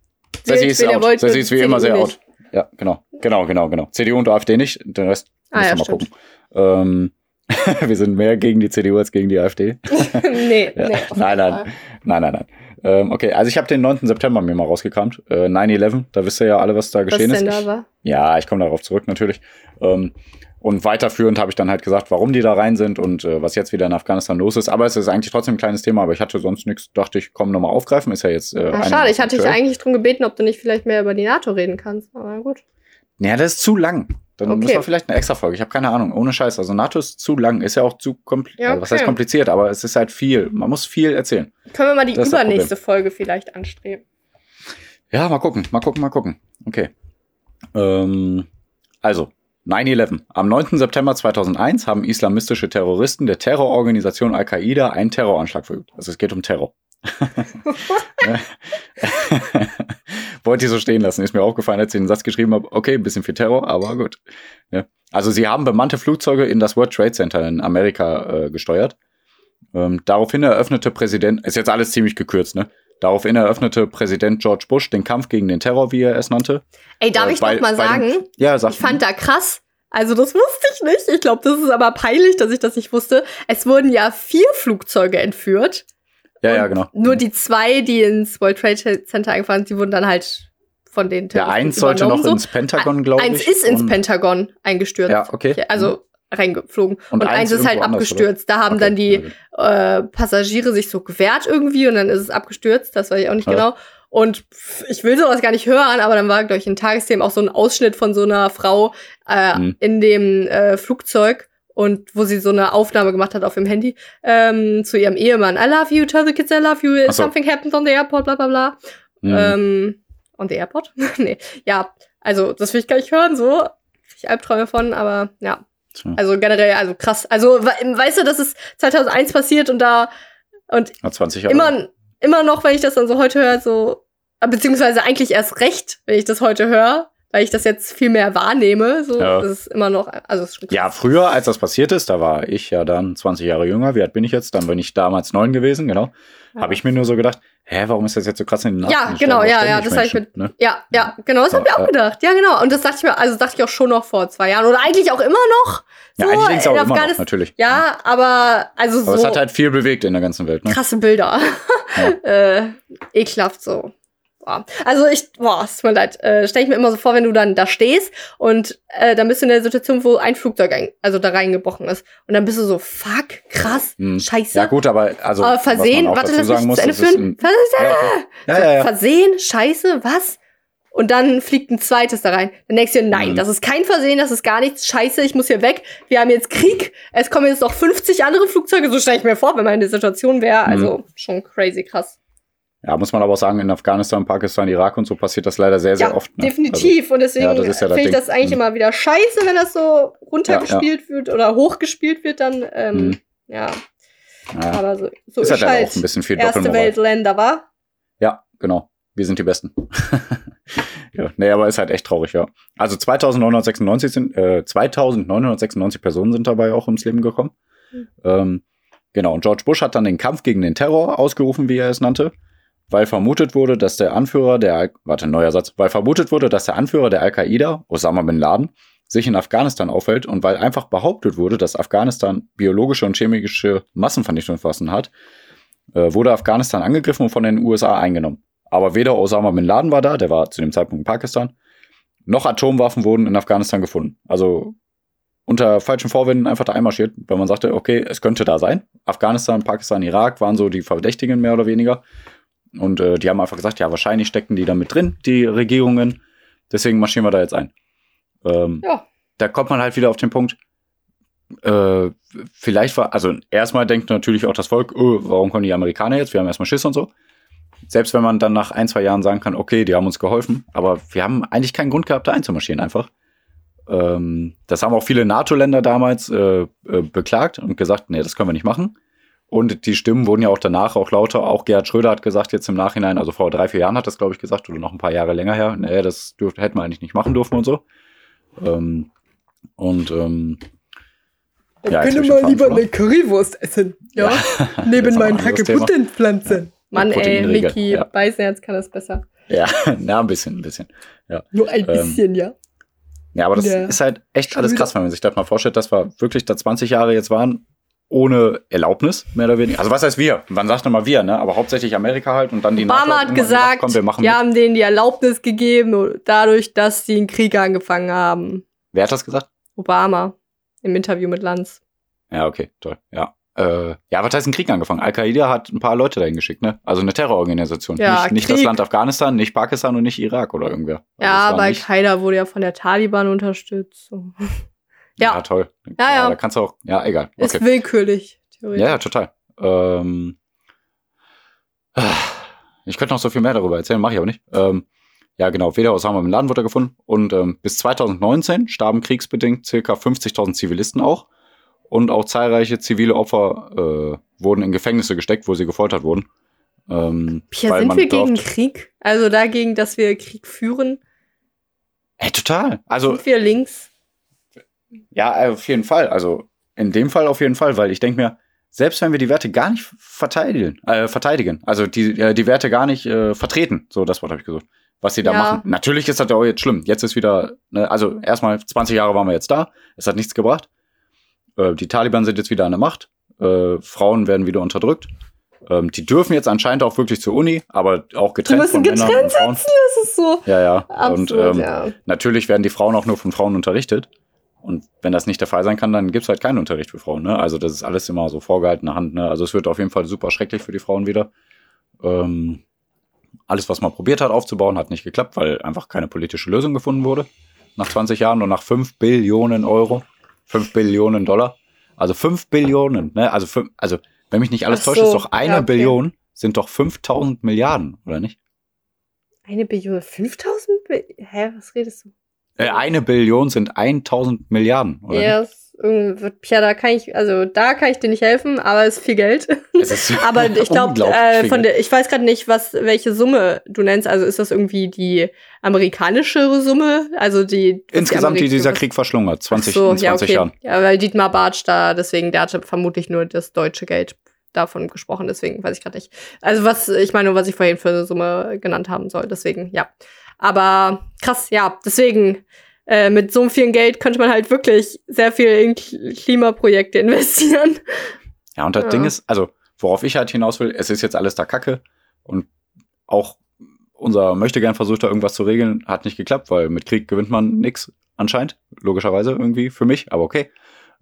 Wählt, ist out. wollt, Sessi ist wie CDU immer sehr nicht. out. Ja, genau. Genau, genau, genau. CDU und AfD nicht. Den Rest Ah, müssen ja, wir mal stimmt. gucken. Ähm, wir sind mehr gegen die CDU als gegen die AfD. nee, Ja. nee. Nein, nein. Fall. Nein, nein, nein. Ähm, okay, also ich habe den 9. September mir mal rausgekramt. Äh, 9-11, da wisst ihr ja alle, was da Was geschehen denn ist. da war? Ja, ich komme darauf zurück natürlich. Ähm, und weiterführend habe ich dann halt gesagt, warum die da rein sind und äh, was jetzt wieder in Afghanistan los ist. Aber es ist eigentlich trotzdem ein kleines Thema, aber ich hatte sonst nichts, dachte ich, komm nochmal aufgreifen. Ist ja jetzt. Äh, eine- schade, ich hatte dich eigentlich drum gebeten, ob du nicht vielleicht mehr über die NATO reden kannst. Aber gut. Ja, das ist zu lang. Dann Okay. müssen wir vielleicht eine extra Folge. Ich habe keine Ahnung. Ohne Scheiß. Also NATO ist zu lang. Ist ja auch zu kompliziert. Ja, also, was heißt okay. kompliziert? Aber es ist halt viel. Man muss viel erzählen. Können wir mal die das übernächste Folge vielleicht anstreben? Ja, mal gucken. Mal gucken, mal gucken. Okay. Ähm, also, 9-11. Am 9. September 2001 haben islamistische Terroristen der Terrororganisation Al-Qaida einen Terroranschlag verübt. Also es geht um Terror. Wollte ich so stehen lassen. Ist mir aufgefallen, als ich den Satz geschrieben habe. Okay, ein bisschen viel Terror, aber gut. Ja. Also sie haben bemannte Flugzeuge in das World Trade Center in Amerika äh, gesteuert. Ähm, daraufhin eröffnete Präsident, ist jetzt alles ziemlich gekürzt, ne? Daraufhin eröffnete Präsident George Bush den Kampf gegen den Terror, wie er es nannte. Ey, darf Äh, ich bei- noch mal bei den- sagen? Ja, sag Ich fand da krass. Also das wusste ich nicht. Ich glaube, das ist aber peinlich, dass ich das nicht wusste. Es wurden ja vier Flugzeuge entführt. Ja, ja, genau. Nur die zwei, die ins World Trade Center eingefahren sind, die wurden dann halt von den Der Terroristen eins sollte noch übernommen, ins Pentagon, glaube ich. Eins ist ins Pentagon eingestürzt. Ja, okay. Also reingeflogen. Und Und, eins eins ist halt abgestürzt. Da haben Okay, dann die ja, äh, Passagiere sich so gewehrt irgendwie und dann ist es abgestürzt. Das weiß ich auch nicht Ja. genau. Und ich will sowas gar nicht hören, aber dann war, glaube ich, in Tagesthemen auch so ein Ausschnitt von so einer Frau äh, Mhm. in dem äh, Flugzeug und wo sie so eine Aufnahme gemacht hat auf dem Handy ähm, zu ihrem Ehemann. I love you, tell the kids I love you, so. something happened on the airport, bla bla bla. Mhm. Ähm, on the airport? nee, ja, also das will ich gar nicht hören, so. Ich Albträume von, aber ja. Tja. Also generell, also krass. Also we- weißt du, das ist 2001 passiert und da und Hat 20 Jahre. immer, immer noch, wenn ich das dann so heute höre, so, beziehungsweise eigentlich erst recht, wenn ich das heute höre, weil ich das jetzt viel mehr wahrnehme, so, Ja. das ist immer noch, also. Ja, früher, als das passiert ist, da war ich ja dann 20 Jahre jünger. Wie alt bin ich jetzt? Dann bin ich damals neun gewesen, genau. Ja. Habe ich mir nur so gedacht, hä, warum ist das jetzt so krass in den Ja, genau, ja, ja, das hab ich Menschen, ne? Ja, ja, genau, das hab ich Ja, auch ja. gedacht. Ja, genau. Und das dachte ich mir, also dachte ich auch schon noch vor zwei Jahren. Oder eigentlich auch immer noch. Ja, So, eigentlich denkst du auch immer noch, natürlich. Ja, aber also Aber so es hat halt viel bewegt in der ganzen Welt, ne? krasse Bilder. äh, ekelhaft so. Also ich, boah, es tut mir leid. Äh, Stell ich mir immer so vor, wenn du dann da stehst und äh, dann bist du in der Situation, wo ein Flugzeug ein, also da reingebrochen ist. Und dann bist du so, fuck, krass, Hm. scheiße. Ja, gut, aber also aber man Versehen, warte, lass mich muss, zu Ende führen. ja, ja, ja. Versehen, scheiße, was? Und dann fliegt ein zweites da rein. Dann denkst du dir, nein, Mhm. das ist kein Versehen, das ist gar nichts. Scheiße, ich muss hier weg. Wir haben jetzt Krieg. Es kommen jetzt noch 50 andere Flugzeuge. So stelle ich mir vor, wenn man in der Situation wäre. Mhm. Also schon crazy krass. Ja, muss man aber auch sagen, in Afghanistan, Pakistan, Irak und so passiert das leider sehr, sehr ja, oft. Ne? definitiv. Und deswegen ja, ja finde ich das eigentlich Mhm. immer wieder scheiße, wenn das so runtergespielt wird oder hochgespielt wird. Dann, ähm, Mhm. ja, Also, aber so, so ist ist, halt, halt auch ein bisschen viel erste. Weltländer, war. Ja, genau. Wir sind die Besten. ja, nee, aber ist halt echt traurig, ja. Also 2996 sind, äh, 2996 Personen sind dabei auch ums Leben gekommen. Mhm. Ähm, genau, und George Bush hat dann den Kampf gegen den Terror ausgerufen, wie er es nannte. Weil vermutet wurde, dass der Anführer der, Al warte, neuer Satz, weil vermutet wurde, dass der Anführer der Al-Qaida, Osama bin Laden, sich in Afghanistan aufhält und weil einfach behauptet wurde, dass Afghanistan biologische und chemische Massenvernichtungswaffen hat, äh, wurde Afghanistan angegriffen und von den USA eingenommen. Aber weder Osama bin Laden war da, der war zu dem Zeitpunkt in Pakistan, noch Atomwaffen wurden in Afghanistan gefunden. Also unter falschen Vorwänden einfach da einmarschiert, weil man sagte, okay, es könnte da sein. Afghanistan, Pakistan, Irak waren so die Verdächtigen mehr oder weniger. Und äh, die haben einfach gesagt, ja, wahrscheinlich stecken die da mit drin, die Regierungen. Deswegen marschieren wir da jetzt ein. Ähm, Ja. Da kommt man halt wieder auf den Punkt, äh, vielleicht war, also erstmal denkt natürlich auch das Volk, oh, warum kommen die Amerikaner jetzt? Wir haben erstmal Schiss und so. Selbst wenn man dann nach ein, zwei Jahren sagen kann, okay, die haben uns geholfen, aber wir haben eigentlich keinen Grund gehabt, da einzumarschieren einfach. Ähm, das haben auch viele NATO-Länder damals äh, äh, beklagt und gesagt, nee, das können wir nicht machen. Und die Stimmen wurden ja auch danach auch lauter. Auch Gerhard Schröder hat gesagt, jetzt im Nachhinein, also vor drei, vier Jahren hat das, glaube ich, gesagt, oder noch ein paar Jahre länger her, nee, das dürfte, hätten wir eigentlich nicht machen dürfen und so. Ähm, und ähm, ja, jetzt hab ich den Faden verloren. Currywurst essen. Ja. Das Neben meinen Thema. Hagebuttentpflanzen. Mann, ey, Niki, ja. beißen jetzt kann das besser. Ja, na, ein bisschen, ein bisschen. Nur ein Ähm, bisschen, ja. Ja, aber das Ja. ist halt echt Schon alles wieder. krass, wenn man sich das mal vorstellt, dass wir wirklich da 20 Jahre jetzt waren, ohne Erlaubnis, mehr oder weniger. Also was heißt wir? Man sagt immer wir, ne? Aber hauptsächlich Amerika halt und dann die NATO Obama hat irgendwann gesagt, komm, wir mit. haben denen die Erlaubnis gegeben, dadurch, dass sie einen Krieg angefangen haben. Wer hat das gesagt? Obama im Interview mit Lanz. Ja, okay, toll. Ja. Äh, ja, was heißt ein Krieg angefangen? Al-Qaida hat ein paar Leute dahin geschickt, ne? Also eine Terrororganisation. Ja, nicht, nicht das. Land Afghanistan, nicht Pakistan und nicht Irak oder irgendwer. Also ja, aber Al-Qaida wurde ja von der Taliban unterstützt. Ja. Ja, toll. Ja, ja. Da kannst du auch, ja, egal. ist Okay. willkürlich, theoretisch. Ja, ja, total. Ähm, ich könnte noch so viel mehr darüber erzählen, mache ich aber nicht. Ähm, ja, genau, weder Osama Bin Laden wurde gefunden und ähm, bis 2019 starben kriegsbedingt circa 50.000 Zivilisten auch und auch zahlreiche zivile Opfer äh, wurden in Gefängnisse gesteckt, wo sie gefoltert wurden. Ähm, weil sind wir gegen Krieg? Also dagegen, dass wir Krieg führen? Ey, total. Also sind wir links? Ja, auf jeden Fall. Also in dem Fall auf jeden Fall, weil ich denke mir, selbst wenn wir die Werte gar nicht verteidigen, äh, verteidigen, also die, äh, die Werte gar nicht äh, vertreten, so das Wort habe ich gesucht, was sie da Ja. machen. Natürlich ist das ja auch jetzt schlimm. Jetzt ist wieder, ne, also erstmal 20 Jahre waren wir jetzt da, es hat nichts gebracht. Äh, die Taliban sind jetzt wieder an der Macht, äh, Frauen werden wieder unterdrückt. Ähm, die dürfen jetzt anscheinend auch wirklich zur Uni, aber auch Die getrennt müssen von Männern getrennt und Frauen. sitzen, das ist so Ja, ja. absurd, und ähm, ja. Natürlich werden die Frauen auch nur von Frauen unterrichtet. Und wenn das nicht der Fall sein kann, dann gibt's halt keinen Unterricht für Frauen. Ne? Also das ist alles immer so vorgehaltene Hand. Ne? Also es wird auf jeden Fall super schrecklich für die Frauen wieder. Ähm, alles, was man probiert hat aufzubauen, hat nicht geklappt, weil einfach keine politische Lösung gefunden wurde. Nach 20 Jahren und nach 5 Billionen Euro, 5 Billionen Dollar. Also 5 Billionen. Ne? Also, fünf, also wenn mich nicht alles Ach täuscht, so, ist doch eine ja, okay. Billion, sind doch 5000 Milliarden, oder nicht? Eine Billion, 5000? Bi Hä, was redest du? Äh, eine Billion sind 1000 Milliarden, oder nicht? Ja, Pia, da kann ich, also da kann ich dir nicht helfen, aber es ist viel Geld. Ist aber ich glaube, äh, von der, ich weiß gerade nicht, was, welche Summe du nennst. Also ist das irgendwie die amerikanische Summe? Also die Insgesamt, die Amerik- dieser Krieg verschlungen hat, 20, Ach so, in 20 ja, okay. Jahren. Ja, weil Dietmar Bartsch da, deswegen, der hatte vermutlich nur das deutsche Geld davon gesprochen, deswegen weiß ich gerade nicht. Also was, ich meine, was ich vorhin für eine Summe genannt haben soll, deswegen, ja. Aber krass, ja, deswegen, äh, mit so vielen Geld könnte man halt wirklich sehr viel in Kl- Klimaprojekte investieren. Ja, und das Ja. Ding ist, also, worauf ich halt hinaus will, es ist jetzt alles da Kacke und auch unser Möchtegern versucht da irgendwas zu regeln, hat nicht geklappt, weil mit Krieg gewinnt man nix anscheinend, logischerweise irgendwie für mich, aber okay.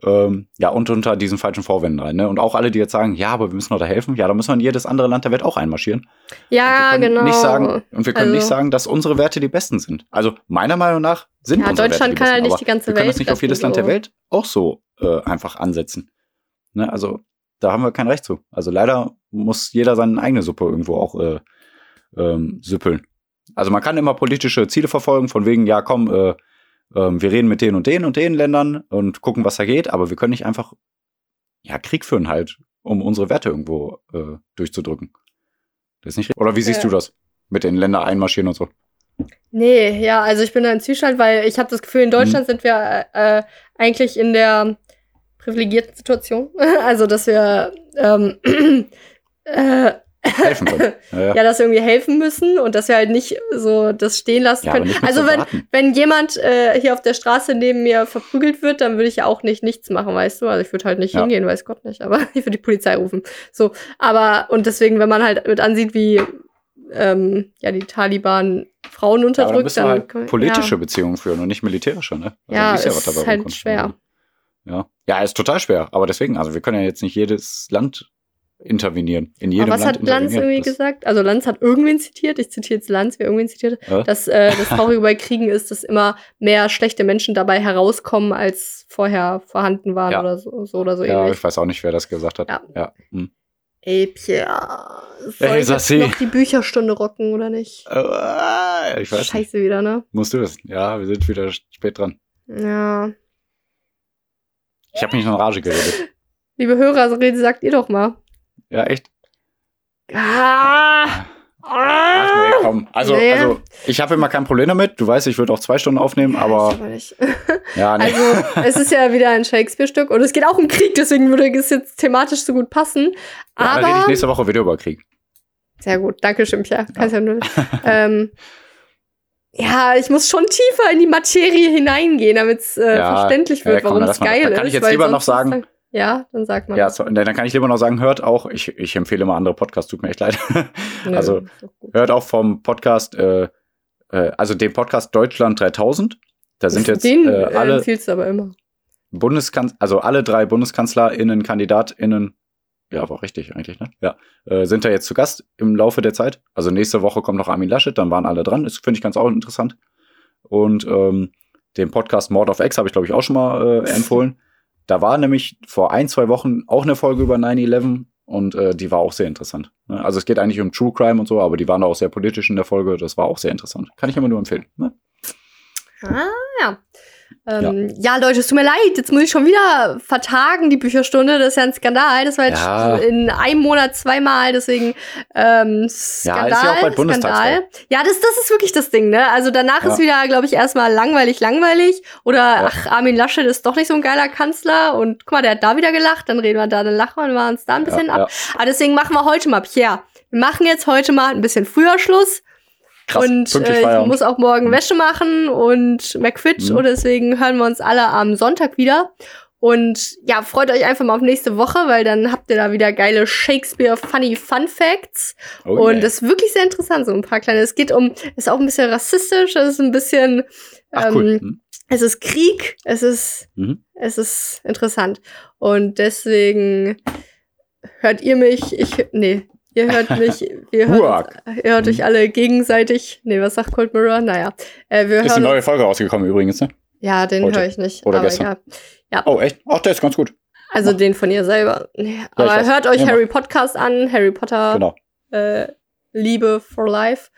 Ähm, ja, und unter diesen falschen Vorwänden rein. Ne? Und auch alle, die jetzt sagen, ja, aber wir müssen doch da helfen, ja, da müssen wir in jedes andere Land der Welt auch einmarschieren. Ja, genau. Nicht sagen, und wir können Also- nicht sagen, dass unsere Werte die besten sind. Also meiner Meinung nach sind Ja, unsere Deutschland Werte die kann besten, halt nicht die ganze wir können Welt das nicht auf jedes Land der. Welt auch so äh, einfach ansetzen. Ne? Also da haben wir kein Recht zu. Also leider muss jeder seine eigene Suppe irgendwo auch äh, ähm, süppeln. Also man kann immer politische Ziele verfolgen, von wegen, ja komm, äh, ähm, wir reden mit den und den und den Ländern und gucken, was da geht, aber wir können nicht einfach ja, Krieg führen halt, um unsere Werte irgendwo äh, durchzudrücken. Das ist nicht richtig. Oder wie siehst Ja. du das? Mit den Ländern einmarschieren und so. Nee, ja, also ich bin da in Zustand, weil ich habe das Gefühl, in Mhm. Deutschland sind wir äh, eigentlich in der privilegierten Situation. also, dass wir ähm, äh, helfen können. Ja, ja. ja, dass wir irgendwie helfen müssen und dass wir halt nicht so das stehen lassen Ja, können. Also wenn, wenn jemand äh, hier auf der Straße neben mir verprügelt wird, dann würde ich ja auch nicht nichts machen, weißt du? Also ich würde halt nicht Ja. hingehen, weiß Gott nicht, aber ich würde die Polizei rufen. So, aber und deswegen, wenn man halt mit ansieht, wie ähm, ja die Taliban Frauen Ja, aber dann unterdrückt, müssen wir dann, halt man- politische Beziehungen führen und nicht militärische, ne? Also Ja, ist was dabei halt rumkommt. schwer. Ja. ja, ist total schwer. Aber deswegen, also wir können ja jetzt nicht jedes Land intervenieren. In jedem Aber was Land hat Lanz irgendwie Das- gesagt? Also Lanz hat irgendwen zitiert, ich zitiere jetzt Lanz, wer irgendwen zitiert, Ja. dass äh, das Traurige bei Kriegen ist, dass immer mehr schlechte Menschen dabei herauskommen, als vorher vorhanden waren Ja. oder so, so oder so Ja, ähnlich. ich weiß auch nicht, wer das gesagt hat. Ja. ja. Hm. Ey, Pierre, soll Ey, ich jetzt noch die Bücherstunde rocken oder nicht? Äh, ich weiß nicht. Scheiße wieder, ne? Musst du wissen. Ja, wir sind wieder spät dran. Ja. Ich habe mich in Rage geredet. Liebe Hörer, so rede, sagt ihr doch mal. Ja, echt? Ah! Ach nee, komm. Also, Nee. also ich habe immer kein Problem damit. Du weißt, ich würde auch zwei Stunden aufnehmen, aber aber nicht. ja, nee. Also, es ist ja wieder ein Shakespeare-Stück und es geht auch um Krieg, deswegen würde es jetzt thematisch so gut passen. ja, dann rede ich Aber. nächste Woche wieder über Krieg. Sehr gut, danke schön, Pierre. Ja. nur. ähm, ja, ich muss schon tiefer in die Materie hineingehen, damit es äh, Ja, verständlich ja, wird, komm, warum es geil ist. kann ich jetzt lieber noch sagen- dann- Ja, dann sag mal. Ja, so, dann kann ich lieber noch sagen, hört auch, ich, ich empfehle mal andere Podcasts, tut mir echt leid. Nö, also, gut. hört auch vom Podcast, äh, äh, also dem Podcast Deutschland 3000. Da sind jetzt Den äh, äh, alle empfiehlst du aber immer. Bundeskanz also alle drei BundeskanzlerInnen, KandidatInnen, ja, war richtig eigentlich, ne? Ja, äh, sind da jetzt zu Gast im Laufe der Zeit. Also nächste Woche kommt noch Armin Laschet, dann waren alle dran. Das finde ich ganz auch interessant. Und ähm, den Podcast Mord of X habe ich, glaube ich, auch schon mal äh, empfohlen. Da war nämlich vor ein, zwei Wochen auch eine Folge über 9-11 und äh, die war auch sehr interessant. Ne? Also es geht eigentlich um True Crime und so, aber die waren da auch sehr politisch in der Folge. Das war auch sehr interessant. Kann ich immer nur empfehlen. Ne? Ah, ja. Ähm, ja. Leute, es tut mir leid, jetzt muss ich schon wieder vertagen, die Bücherstunde. Das ist ja ein Skandal. Das war jetzt Ja. in einem Monat zweimal, deswegen ähm, Skandal. ist ja auch bald. Skandal. Ja, das, das ist wirklich das Ding, ne? Also danach Ja. ist wieder, glaube ich, erstmal langweilig, langweilig. Oder Ja. ach, Armin Laschet ist doch nicht so ein geiler Kanzler und guck mal, der hat da wieder gelacht, dann reden wir da, dann lachen wir und machen uns da ein bisschen Ja, ab. Aber deswegen machen wir heute mal, Pierre. Wir machen jetzt heute mal ein bisschen früher Schluss. Krass, und äh, ich muss auch morgen Wäsche machen und McFit Mhm. und deswegen hören wir uns alle am Sonntag wieder. Und ja, freut euch einfach mal auf nächste Woche, weil dann habt ihr da wieder geile Shakespeare Funny Fun Facts. Oh und yeah. das ist wirklich sehr interessant, so ein paar kleine. Es geht um, ist auch ein bisschen rassistisch, es ist ein bisschen, Ach cool. ähm, Hm. es ist Krieg, es ist, Mhm. es ist interessant. Und deswegen hört ihr mich, ich, nee, ihr hört mich, wir hören, uns, ihr hört euch alle gegenseitig. Nee, was sagt Cold Mirror? Naja, äh, wir Ist hören eine neue Folge rausgekommen übrigens, ne? ja, den höre ich nicht. Oder aber gestern. egal. Oh, echt? Ach, der ist ganz gut. Also den von ihr selber. Nee, ich aber hört euch Ja. Harry Podcast an, Harry Potter. Genau. äh, Liebe for Life.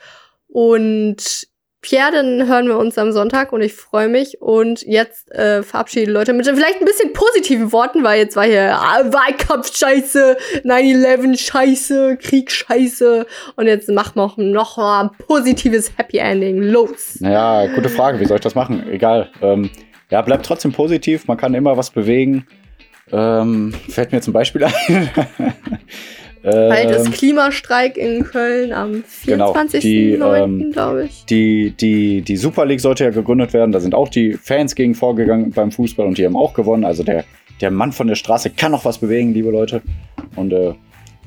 Und Pierre, dann hören wir uns am Sonntag und ich freue mich. Und jetzt äh, verabschiede Leute mit vielleicht ein bisschen positiven Worten, weil jetzt war hier ah, Wahlkampf scheiße, 9-11 scheiße, Krieg scheiße. Und jetzt machen wir auch noch ein positives Happy Ending. Los! Naja, gute Frage. Wie soll ich das machen? Egal. Ähm, ja, bleibt trotzdem positiv. Man kann immer was bewegen. Ähm, fällt mir ein Beispiel ein. Bald ist ähm, Klimastreik in Köln am Genau, die, 24.09., ähm, glaube ich. die, die, die Super League sollte ja gegründet werden. Da sind auch die Fans gegen vorgegangen beim Fußball und die haben auch gewonnen. Also der, der Mann von der Straße kann noch was bewegen, liebe Leute. Und äh,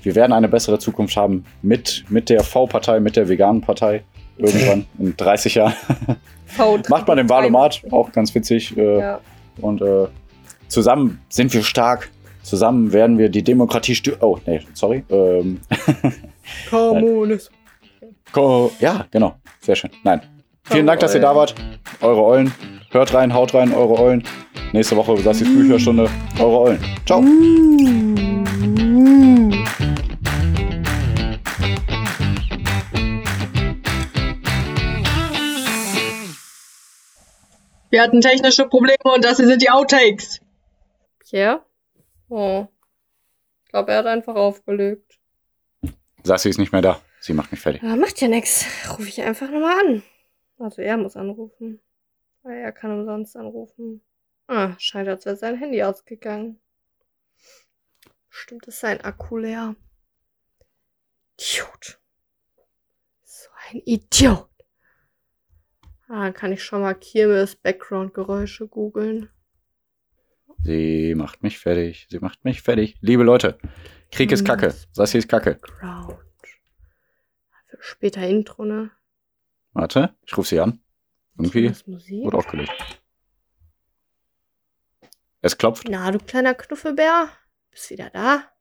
wir werden eine bessere Zukunft haben mit, mit der V-Partei, mit der veganen Partei. Irgendwann in 30 Jahren. V- Macht man im Wahlomat, auch ganz witzig. Äh, Ja. Und äh, zusammen sind wir stark. Zusammen werden wir die Demokratie stür... Oh, nee, sorry. Ähm, Kommunismus. ko- ja, genau. Sehr schön. Nein. Vielen Dank, dass ihr da wart. Eure Eulen. Hört rein, haut rein, eure Eulen. Nächste Woche Sassis Bücherstunde. Eure Eulen. Ciao. Wir hatten technische Probleme und das hier sind die Outtakes. Pierre? Oh. Ich glaube, er hat einfach aufgelegt. Sassi ist nicht mehr da. Sie macht mich fertig. Ja, macht ja nix. Ruf ich einfach nochmal an. Also er muss anrufen. Weil er kann umsonst anrufen. Ah, scheint, als wäre sein Handy ausgegangen. Stimmt, ist sein Akku leer. Idiot. So ein Idiot. Ah, dann kann ich schon mal Kirmes Background-Geräusche googeln. Sie macht mich fertig. Sie macht mich fertig. Liebe Leute, Krieg ist Kacke. Sassi ist Kacke. Für später Intro, ne? Warte, ich rufe sie an. Irgendwie wurde aufgelegt. Es klopft. Na, du kleiner Knuffelbär. Bist wieder da?